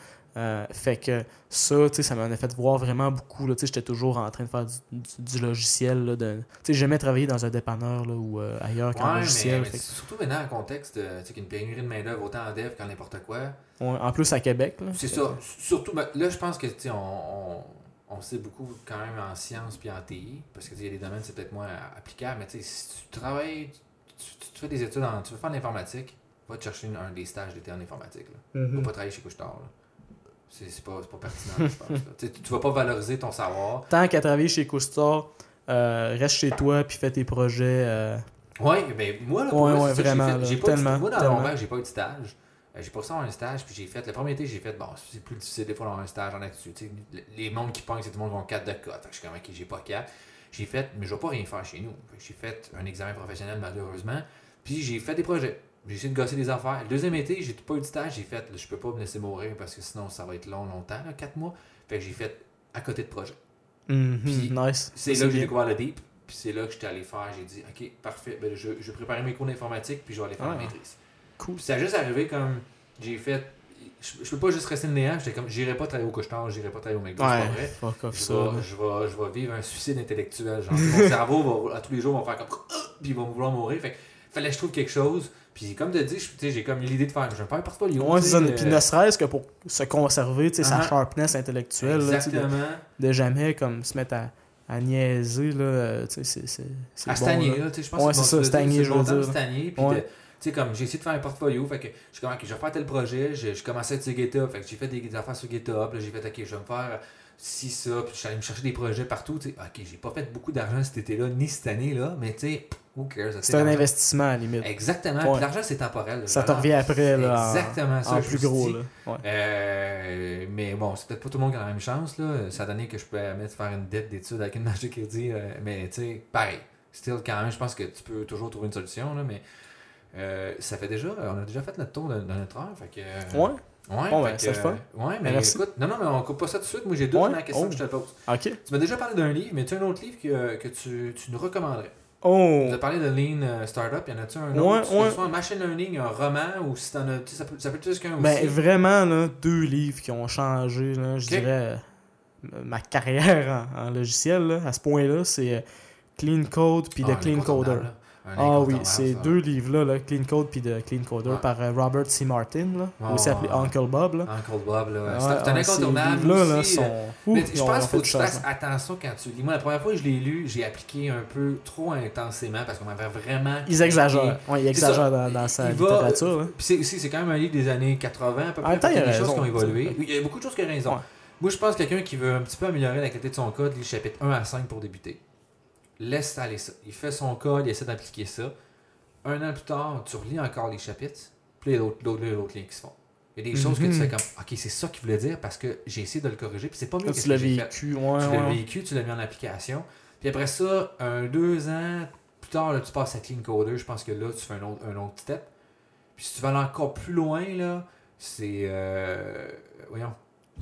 Fait que ça, ça m'en a fait voir vraiment beaucoup. J'étais toujours en train de faire du, du- du logiciel. Là, de, jamais travaillé dans un dépanneur là, ou ailleurs qu'en Ouais, mais, logiciel. mais que- surtout maintenant, en contexte, euh, tu sais, qu'il y a une pénurie de main-d'œuvre autant en dev qu'en n'importe quoi. ouais, en plus à Québec. là. C'est ça. Surtout, ben, là, je pense que, on, on sait beaucoup quand même en sciences puis en TI, parce que, il y a des domaines, c'est peut-être moins applicable, mais, tu sais, si tu travailles, tu, tu- tu fais des études en. Tu veux faire de l'informatique, va te chercher une- un des stages d'été en informatique, là. Va pas travailler chez Couchetard. C'est pas, pas pertinent, je pense. (laughs) Tu tu vas pas valoriser ton savoir. Tant qu'à travailler chez Coustar, euh, reste chez toi puis fais tes projets. euh, Ouais, mais moi, là, pour Ouais, vrai, ouais, vraiment, j'ai fait. là, J'ai pas moi, dans j'ai pas eu de stage. Euh, j'ai ça un stage, puis j'ai fait. Le premier été, j'ai fait. Bon, c'est plus difficile des fois d'avoir un stage en actu. Les mondes qui pognent, c'est tout le monde qui ont 4 de que je suis comme, ok, j'ai pas 4. J'ai fait, mais je vais pas rien faire chez nous. J'ai fait un examen professionnel, malheureusement. Puis j'ai fait des projets. J'ai essayé de gosser des affaires. Le deuxième été, j'ai pas eu de stage. J'ai fait, je peux pas me laisser mourir parce que sinon, ça va être long, longtemps, 4 mois. Fait que j'ai fait à côté de projet. mhm, Puis, nice. C'est là que j'ai découvert le deep. Puis c'est là que j'étais allé faire. J'ai dit, OK, parfait. Ben, je, je vais préparer mes cours d'informatique, puis je vais aller faire Ah. la maîtrise. Cool. Puis ça a juste arrivé comme. J'ai fait. Je, je peux pas juste rester le néant. J'étais comme, j'irai pas travailler au couche-tard, j'irai pas travailler au McDo, c'est Ouais, pas vrai. fuck off Je vais, je, vais, je vais vivre un suicide intellectuel. Genre, (laughs) mon cerveau, va, à tous les jours, va faire comme. (laughs) Puis il va vouloir mourir. Fait que fallait que je trouve quelque chose. Puis comme tu sais, j'ai comme l'idée de faire, je vais faire un portfolio. Ouais, c'est. Puis ne serait-ce que pour se conserver, tu sais, sa Ah. sharpness intellectuelle, là, de, Exactement. de jamais comme se mettre à, à niaiser, là, tu sais, c'est- c'est c'est À bon, stagner, là. tu sais, je pense Ouais, que c'est ça, stagner, c'est je veux dire. stagner, puis Ouais. de- sais, comme j'ai essayé de faire un portfolio, fait que je suis comme, je vais faire tel projet, je, je commençais sur GitHub, fait que j'ai fait des, des affaires sur GitHub, là, j'ai fait, ok, je vais me faire ci, ça, puis je suis allé me chercher des projets partout, tu sais, ok, j'ai pas fait beaucoup d'argent cet été-là, ni cette année-là, mais tu sais, who cares, C'est un investissement, à la limite. Exactement, Ouais. l'argent c'est temporel. Ça te revient après, là, en- Exactement ça, en je plus gros, là. Ouais. Euh, mais bon, c'est peut-être pas tout le monde qui a la même chance. Là. Ça a donné que je pouvais mettre faire une dette d'études avec une marge de crédit. euh, mais tu sais, pareil. Still, quand même, je pense que tu peux toujours trouver une solution. Là, mais euh, ça fait déjà. On a déjà fait notre tour de notre heure. Fait que, euh, Ouais? Ouais, Bon, fait ben, que, le fun. euh, Ouais, mais Merci. écoute, non, non, mais on coupe pas ça tout de suite. Moi, j'ai deux Ouais? premières questions Oh. que je te pose. OK. Tu m'as déjà parlé d'un livre, mais tu as un autre livre que, que tu, tu nous recommanderais? Oh! Tu as parlé de Lean Startup. Y en a-tu un Ouais, autre? ce ouais. soit un machine learning, un roman, ou si t'en as. Ça peut, ça peut être juste qu'un Ben, aussi. vraiment, là, deux livres qui ont changé, là, je dirais, ma carrière en, en logiciel, là, à ce point-là, c'est Clean Code puis Ah, The un Clean Coder. Là. Ah oui, ces deux livres-là, là, Clean Code puis The Clean Coder, Ouais. par euh, Robert C. Martin, là, aussi appelé ouais. Uncle Bob. Là. Uncle Bob, là. C'est un- ces incontournable. livres-là, là, aussi, euh, sont... mais Ouh, je pense qu'il faut que tu fasses attention quand tu lis. Moi, la première fois que je l'ai lu, j'ai appliqué un peu trop intensément parce qu'on m'avait vraiment. Ils exagèrent. Ouais, ils exagèrent dans, dans sa Il va- littérature. là. Puis c'est aussi, c'est quand même un livre des années 80 à peu En près. même temps, fait qu'il y il a des choses qui ont évolué. il y a beaucoup de choses qui ont raison. Moi, je pense que quelqu'un qui veut un petit peu améliorer la qualité de son code, lit le chapitre 1 à 5 pour débuter. Laisse aller ça. Il fait son code, il essaie d'appliquer ça. Un an plus tard, tu relis encore les chapitres, puis il y a d'autres d'autres- d'autres liens qui se font. Il y a des choses que tu Mhm. fais comme, ok, c'est ça qu'il voulait dire parce que j'ai essayé de le corriger, puis c'est pas mieux Là, que tu l'as que vécu. Ouais, Tu ouais, l'as vécu, tu l'as mis en application. Puis après ça, un deux ans plus tard, là, tu passes à Clean Coder. Je pense que là, tu fais un autre, un autre step. Puis si tu vas aller encore plus loin, là, c'est. euh, voyons.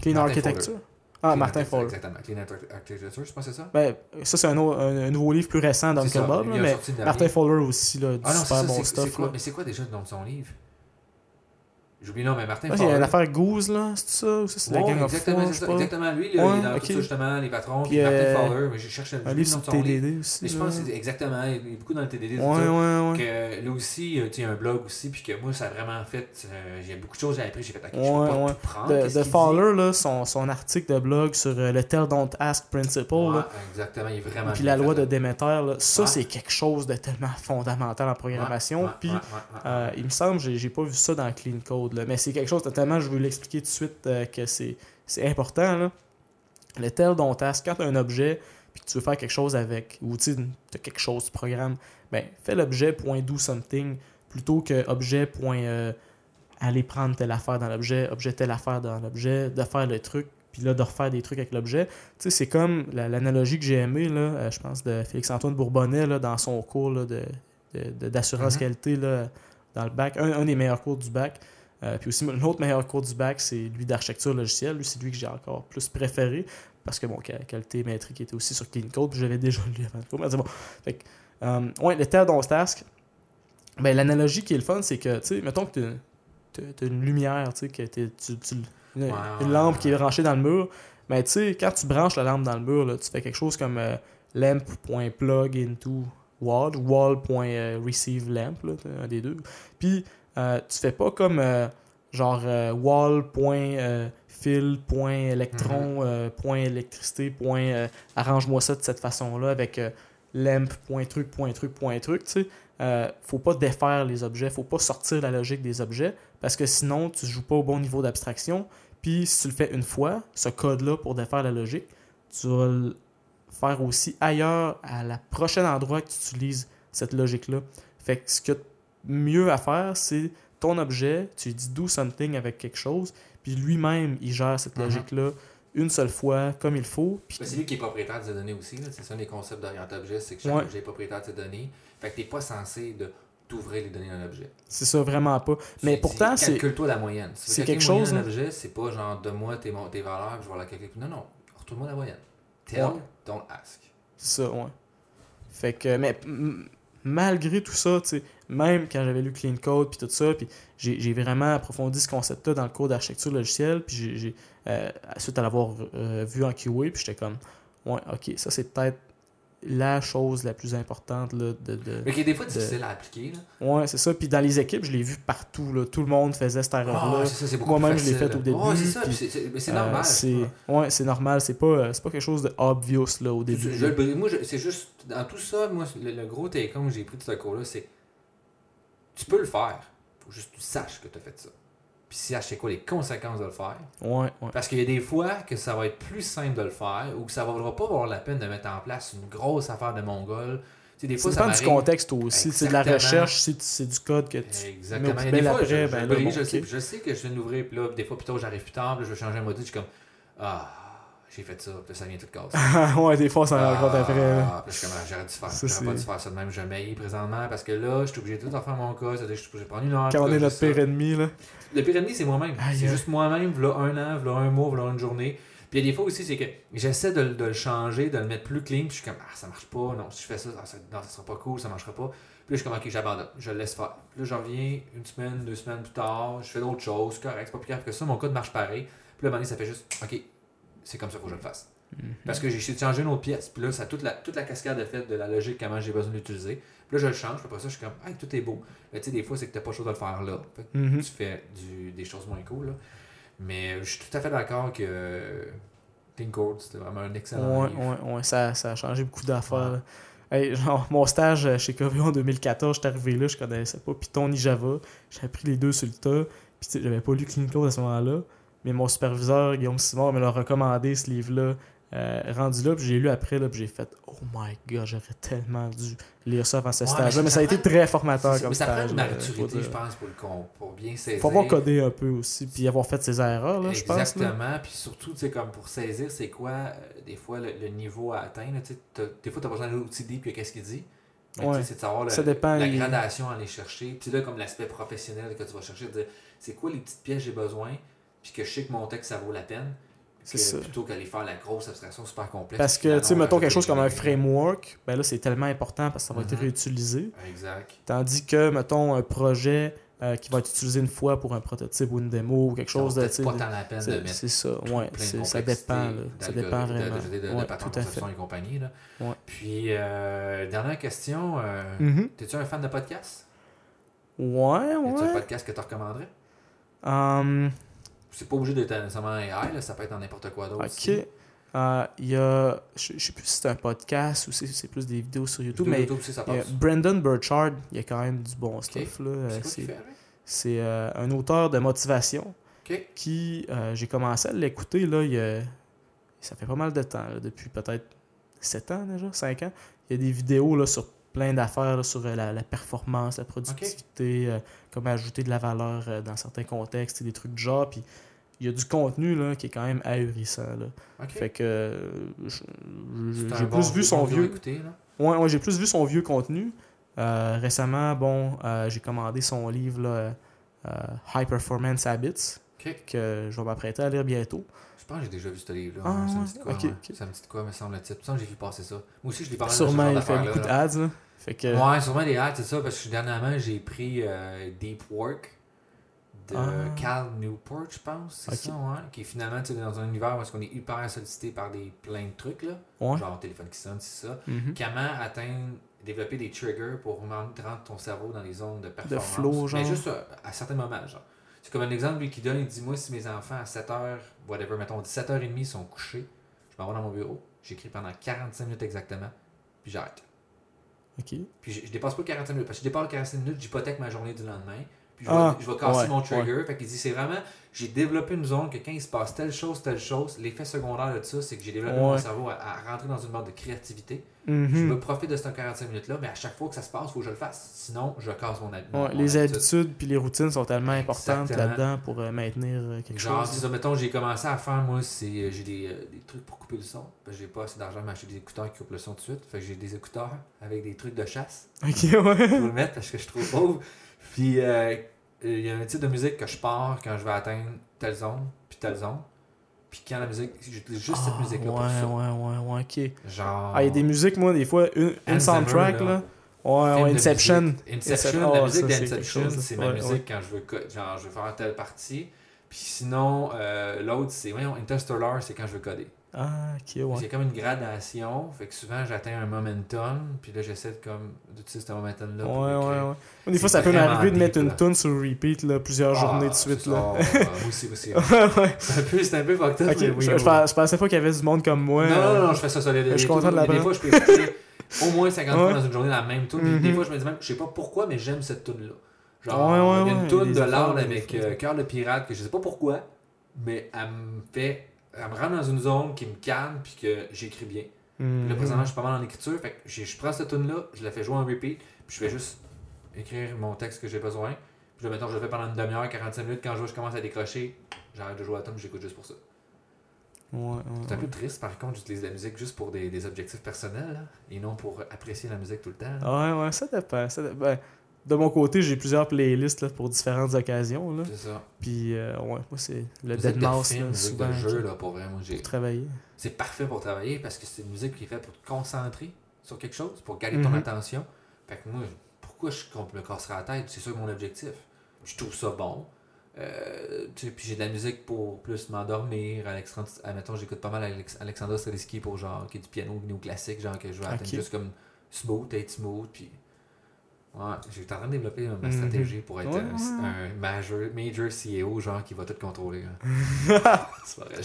Clean Architecture? Ah, Clean Martin Fowler. Exactement. Clean Architecture, je pense que c'est ça? Ben, ça, c'est un, un, un nouveau livre plus récent d'Uncle Bob, là, mais Martin. Fowler aussi, là, du Ah non, super ça, bon stuff. quoi, là. mais c'est quoi déjà le nom de son livre? J'oublie le nom, mais Martin il y a une Fowler. affaire Goose, là, c'est ça? Ou ça, c'est la Gang exactement, c'est ça, pas. exactement. Lui, là, il est dans tout ça, justement, les patrons, puis Puis, Martin euh, Fowler, mais je cherche le livre sur livre. TDD aussi. Mais je là. pense que c'est exactement, il a beaucoup dans le TDD. tout Ouais, ça. ouais, ouais. que lui aussi, euh, tu sais, un blog aussi, puis que moi, ça a vraiment fait. euh, j'ai beaucoup de choses j'ai appris, j'ai fait, ok, je peux pas tout prendre. De, Fowler, là, son, son article de blog sur euh, le Tell Don't Ask Principle, là, exactement, il est vraiment. puis la loi de là. Déméter, là, ça, c'est quelque chose de tellement fondamental en programmation. Puis, euh, il me semble, j'ai pas vu ça dans Clean Code, là, mais c'est quelque chose tellement, je veux l'expliquer tout de suite, euh, que c'est c'est important. Là. Le Tell Don't Ask, quand tu as un objet, puis que tu veux faire quelque chose avec, ou tu as quelque chose, tu programmes, ben, fais l'objet point do something plutôt que objet point euh, aller prendre telle affaire dans l'objet, objet telle affaire dans l'objet, de faire le truc, puis là de refaire des trucs avec l'objet. Tu sais, c'est comme la- l'analogie que j'ai aimée, là, euh, je pense, de Félix-Antoine Bourbonnais là, dans son cours là, de, d'assurance Mhm. qualité là, dans le bac, un, un des meilleurs cours du bac. Euh, puis aussi, l'autre meilleur cours du bac, c'est lui d'architecture logicielle. Lui, c'est lui que j'ai encore plus préféré. Parce que, bon, qua- qualité métrique était aussi sur Clean Code, puis j'avais déjà lu avant le cours. Mais c'est bon. Fait que, euh, ouais, le Task, ben, l'analogie qui est le fun, c'est que, tu sais, mettons que tu as une lumière, tu sais, que t'es- tu, tu- une, une lampe qui est branchée dans le mur. Mais tu sais, quand tu branches la lampe dans le mur, là, tu fais quelque chose comme euh, lamp.plug into wall, wall.receive lamp, là, un des deux. Puis, euh, tu fais pas comme euh, genre euh, wall.fil.electron, euh, point électricité, point euh, arrange-moi ça de cette façon-là avec euh, lamp.truc, point truc, point truc, tu sais. Faut pas défaire les objets, faut pas sortir la logique des objets parce que sinon tu joues pas au bon niveau d'abstraction. Puis si tu le fais une fois, ce code-là pour défaire la logique, tu vas le faire aussi ailleurs à la prochaine endroit que tu utilises cette logique-là. Fait que ce que mieux à faire, c'est ton objet, tu lui dis do something avec quelque chose, puis lui-même, il gère cette Mhm. logique-là une seule fois, comme il faut. Puis c'est lui qui est propriétaire de ces données aussi. C'est ça les concepts d'orienté-objet, c'est que chaque Ouais. objet est propriétaire de ses données. Fait que t'es pas censé de t'ouvrir les données d'un objet. c'est ça vraiment pas. Tu Mais pourtant, c'est Calcule-toi la moyenne. Si tu c'est quelque chose, là. objet, c'est pas genre de moi tes, tes valeurs, puis je vais la calculer. Non, non. Retourne-moi la moyenne. Tell, Ouais. don't ask. C'est ça, ouais. Fait que, mais malgré tout ça, tu sais, même quand j'avais lu Clean Code puis tout ça, puis j'ai vraiment approfondi ce concept-là dans le cours d'architecture logicielle, puis j'ai- euh, suite à l'avoir euh, vu en QA, puis j'étais comme, ouais, ok, ça c'est peut-être la chose la plus importante là, de, de... Mais qui est des fois difficile à appliquer. Là. Ouais, c'est ça. Puis dans les équipes, je l'ai vu partout. Là. Tout le monde faisait cette erreur-là. Ah, Moi-même, plus je l'ai fait au début. Ouais, c'est ça, c'est- c'est- mais c'est euh, normal. c'est ouais, c'est normal. C'est pas, euh, c'est pas quelque chose de obvious là, au Je- début. je brise. moi, je- c'est juste, dans tout ça, moi, le, le gros take-home que j'ai pris de ce cours-là, c'est tu peux le faire. faut juste que tu saches que tu as fait ça. Puis sache c'est quoi les conséquences de le faire. Ouais, ouais. Parce qu'il y a des fois que ça va être plus simple de le faire ou que ça ne vaudra pas avoir la peine de mettre en place une grosse affaire de mongol. Des fois, Ça ça dépend du contexte aussi. C'est de la recherche, si c'est du code que tu mets Exactement. poubelle des fois, après, je, ben là, bon, je, sais, je que je viens d'ouvrir, puis là, des fois, plus tard, j'arrive plus tard, puis là, je veux changer un module, je suis comme Ah, j'ai fait ça, puis ça vient tout casser. (laughs) ouais, des fois, s'en rend compte après. là. Ah, puis je suis comme, j'aurais dû faire Ça, J'aurais pas dû faire ça de même. Je présentement parce que là, je suis obligé de tout refaire mon cas. C'est-à-dire que je suis prendre une heure. Quand on est notre pire ça. ennemi, là. Le pire ennemi, c'est moi-même. C'est juste moi-même, voilà un an, voilà un mois, voilà une journée. Puis il y a des fois aussi, c'est que j'essaie de, le- de le changer, de le mettre plus clean. Puis je suis comme, ah, ça marche pas. Non, si je fais ça, ça, ça- non, ça sera pas cool, ça marchera pas. Puis là, je suis comme, ok, j'abandonne. Je le laisse faire. Puis là, j'en reviens une semaine, deux semaines plus tard. Je fais d'autres choses. Correct, c'est pas plus grave que ça. Mon code marche pareil. Puis là, à un moment donné, ça fait juste, ok, c'est comme ça qu'il faut que je le fasse. Parce que j'ai de changer une autre pièce. Puis là, ça, toute, la, toute la cascade est faite de la logique, comment j'ai besoin d'utiliser. Puis là, je le change. Puis après ça, je suis comme, hey, tout est beau. Mais tu sais, des fois, c'est que t'as pas le choix de le faire là. Fait que Mhm. tu fais du- des choses moins cool. là. Mais euh, je suis tout à fait d'accord que euh, Think Code, c'était vraiment un excellent Ouais, livre. ouais, ouais, ça, ça a changé beaucoup d'affaires. Hey, genre, mon stage euh, chez Coveo en 2014, j'étais arrivé là, je connaissais pas Python ni Java. J'ai appris les deux sur le tas. Puis j'avais pas lu Clean Code à ce moment-là. Mais mon superviseur, Guillaume Simon, me l'a recommandé ce livre-là. euh, rendu là, puis j'ai lu après, là, puis j'ai fait Oh my god, j'aurais tellement dû lire ça avant ce Ouais, stage-là. mais Mais ça ça a été très formateur C'est ça, comme mais ça prend stage. une là, maturité, je pense, pour, le pour bien saisir. Faut avoir codé un peu aussi, puis avoir fait ses erreurs, là, je pense. Exactement. Puis surtout, tu sais, comme pour saisir, c'est quoi, euh, des fois, le, le niveau à atteindre. tu sais, t'as- Des fois, tu as besoin d'un outil dit, puis qu'est-ce qu'il dit? Ouais. c'est de savoir le- Ça dépend, la il- gradation à aller chercher. Puis là, comme l'aspect professionnel que tu vas chercher, de dire, c'est quoi les petites pièces que j'ai besoin, puis que je sais que mon texte, ça vaut la peine. C'est que ça. Plutôt qu'aller faire la grosse abstraction super complexe. Parce que, tu sais, mettons quelque chose comme un framework, ben là, c'est tellement important parce que ça va être Mhm. réutilisé. Exact. Tandis que, mettons, un projet euh, qui va être utilisé une fois pour un prototype ou une démo ou quelque chose de. De- pas tant la peine de C'est mettre c'est ça, ouais. c'est- Ça dépend, là. Ça dépend de- vraiment. De, de, de, de Ouais, tout à de fait. et compagnie. Là. Ouais. Puis, euh, dernière question. euh, Mhm. T'es-tu un fan de podcast? Ouais, Y a-tu un ouais. podcast que tu recommanderais? Hum, C'est pas obligé d'être nécessairement AI, là, ça peut être dans n'importe quoi d'autre. ok. aussi. Euh, Il y a. Je je sais plus si c'est un podcast ou si c'est plus des vidéos sur YouTube, Vidéo mais. YouTube ça il y a passe. Brandon Burchard, il y a quand même du bon stuff. Là. Euh, C'est euh, un auteur de motivation Ok. qui, euh, j'ai commencé à l'écouter, là, il y a- ça fait pas mal de temps, là, depuis peut-être 7 ans déjà, 5 ans. Il y a des vidéos là, sur plein d'affaires, sur euh, la, la performance, la productivité, euh, comment ajouter de la valeur euh, dans certains contextes, et des trucs de genre. Puis il y a du contenu là, qui est quand même ahurissant. Là. Fait que j'ai bon- plus vu son vieux. écouter. Ouais, ouais, j'ai plus vu son vieux contenu. Euh, récemment, bon, j'ai commandé son livre là, High Performance Habits, que je vais m'apprêter à lire bientôt. Je pense que j'ai déjà vu ce livre-là. Ah, ça me dit de quoi, ouais. Ça me dit de quoi, me semble le titre. Il me semble que j'ai vu passer ça. Moi aussi, je l'ai parlé Sûrement, il fait beaucoup d'ads. là. Fait que, Ouais, sûrement des hacks, c'est ça, parce que dernièrement, j'ai pris euh, Deep Work de Ah. Cal Newport, je pense, c'est ça, ouais. Qui est finalement, dans un univers où on est hyper sollicité par des plein de trucs, là. ouais. Genre téléphone qui sonne, c'est ça. Mhm. Comment atteindre, développer des triggers pour rendre ton cerveau dans des zones de performance. flow, genre. Mais juste euh, à, certains moments, genre. C'est comme un exemple, lui, qui donne, il dit Moi, si mes enfants à 7h, whatever, mettons, 7h30 sont couchés, je m'en vais dans mon bureau, j'écris pendant 45 minutes exactement, puis j'arrête. Ok. Puis je, je dépasse pas le 45 minutes. Parce que je dépasse le 45 minutes, j'hypothèque ma journée du lendemain. Puis je vais, Ah, je vais casser ouais, mon trigger. Fait qu'il dit c'est vraiment. J'ai développé une zone que quand il se passe telle chose, telle chose, l'effet secondaire de ça, c'est que j'ai développé mon cerveau à, à rentrer dans une mode de créativité. Mhm. Je me profite de ces 45 minutes-là, mais à chaque fois que ça se passe, il faut que je le fasse. Sinon, je casse mon, hab- mon- Ouais, mon les habitude. habitudes puis les routines sont tellement importantes là-dedans pour euh, maintenir euh, quelque Genre, chose. c'est ça, mettons, j'ai commencé à faire, moi, c'est euh, j'ai des, euh, des trucs pour couper le son. J'ai pas assez d'argent pour m'acheter des écouteurs qui coupent le son tout de suite. Fait que j'ai des écouteurs avec des trucs de chasse. Ok, ouais. vais le mettre parce que je suis trop pauvre. Puis il y a un type de musique que je pars quand je vais atteindre telle zone, puis telle zone. Puis quand la musique, j'utilise juste cette Ah, musique-là pour ouais, ça. ouais, ouais, ouais, ok. Genre. Ah, il y a des musiques, moi, des fois, une, une soundtrack, Zimmer, là. Ouais, Inception. Inception, la oh, musique d'Inception, c'est ma musique quand je veux, genre, je veux faire telle partie. Puis sinon, euh, l'autre, c'est, voyons, Interstellar, c'est quand je veux coder. Ah, ok, C'est ouais. comme une gradation, fait que souvent j'atteins un momentum, puis là j'essaie de comme d'utiliser ce momentum-là. Ouais, ouais, ouais. Des fois, ça peut m'arriver de mettre une là. tune sur repeat là, plusieurs Ah, journées de suite. ça. Là. Ah, moi aussi, aussi. (laughs) ouais. C'est un peu, c'est un peu fucked up. Oui, je, oui. je, pensais, pas qu'il y avait du monde comme moi. Non, non, euh, non, je fais ça solide. je suis content de Des l'apprendre. fois, je peux écouter (laughs) au moins 50 fois dans une journée la même tune. puis Des Mhm. fois, je me dis même, je sais pas pourquoi, mais j'aime cette. Genre, il y a ouais, une tune des de des avec Cœur de pirate que je sais pas pourquoi, mais elle me fait. Elle me rend dans une zone qui me calme puis que j'écris bien. Puis Là, présentement, je suis pas mal en écriture. Fait que je prends cette tune-là, je la fais jouer en repeat, puis je fais juste écrire mon texte que j'ai besoin. Puis là, mettons, je le fais pendant une demi-heure, 45 minutes. Quand je vois je commence à décrocher, j'arrête de jouer à la tune, j'écoute juste pour ça. Ouais, ouais, C'est un peu triste, par contre, j'utilise la musique juste pour des, des objectifs personnels, là, et non pour apprécier la musique tout le temps. Ouais, ouais, ça dépend. Ça dépend. De mon côté, j'ai plusieurs playlists là, pour différentes occasions. Là. C'est ça. Puis, euh, ouais, moi, c'est le Dead de Mouse, là, souvent, de jeu, là, pour vraiment, j'ai... pour travailler. C'est parfait pour travailler parce que c'est une musique qui est faite pour te concentrer sur quelque chose, pour garder ton Mhm. attention. Fait que moi, pourquoi je me casserait la tête? C'est ça mon objectif. Je trouve ça bon. Euh, tu sais, puis j'ai de la musique pour plus m'endormir. Alexandre, admettons, j'écoute pas mal Alex, Streliski pour genre qui est du piano néoclassique, genre que je vais atteindre Ok. juste comme smooth, être smooth. Puis ouais, j'étais en train de développer ma Mhm. stratégie pour être Ouais, un, ouais. un major, major CEO, genre qui va tout contrôler. (laughs) C'est pas vrai,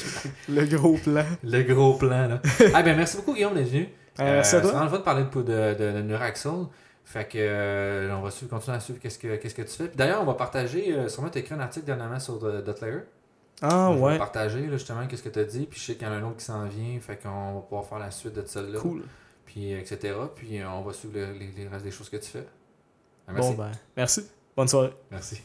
Le gros plan. le gros plan, là. (laughs) ah ben merci beaucoup, Guillaume, d'être venu. Euh, c'est ça doit. vraiment le fun de parler de, de, de, de. Fait que euh, on va suivre- continuer à suivre qu'est-ce que, qu'est-ce que tu fais. Puis D'ailleurs, on va partager, euh, sûrement tu as écrit un article dernièrement sur Dotlayer. Ah, Je vais ouais. partager là, justement qu'est-ce que tu as dit. Puis je sais qu'il y en a un autre qui s'en vient. Fait qu'on va pouvoir faire la suite de celle-là. Cool. Puis euh, etc. Puis euh, on va suivre le- les, les restes des choses que tu fais. Merci. Bon, ben, merci. Bonne soirée. Merci.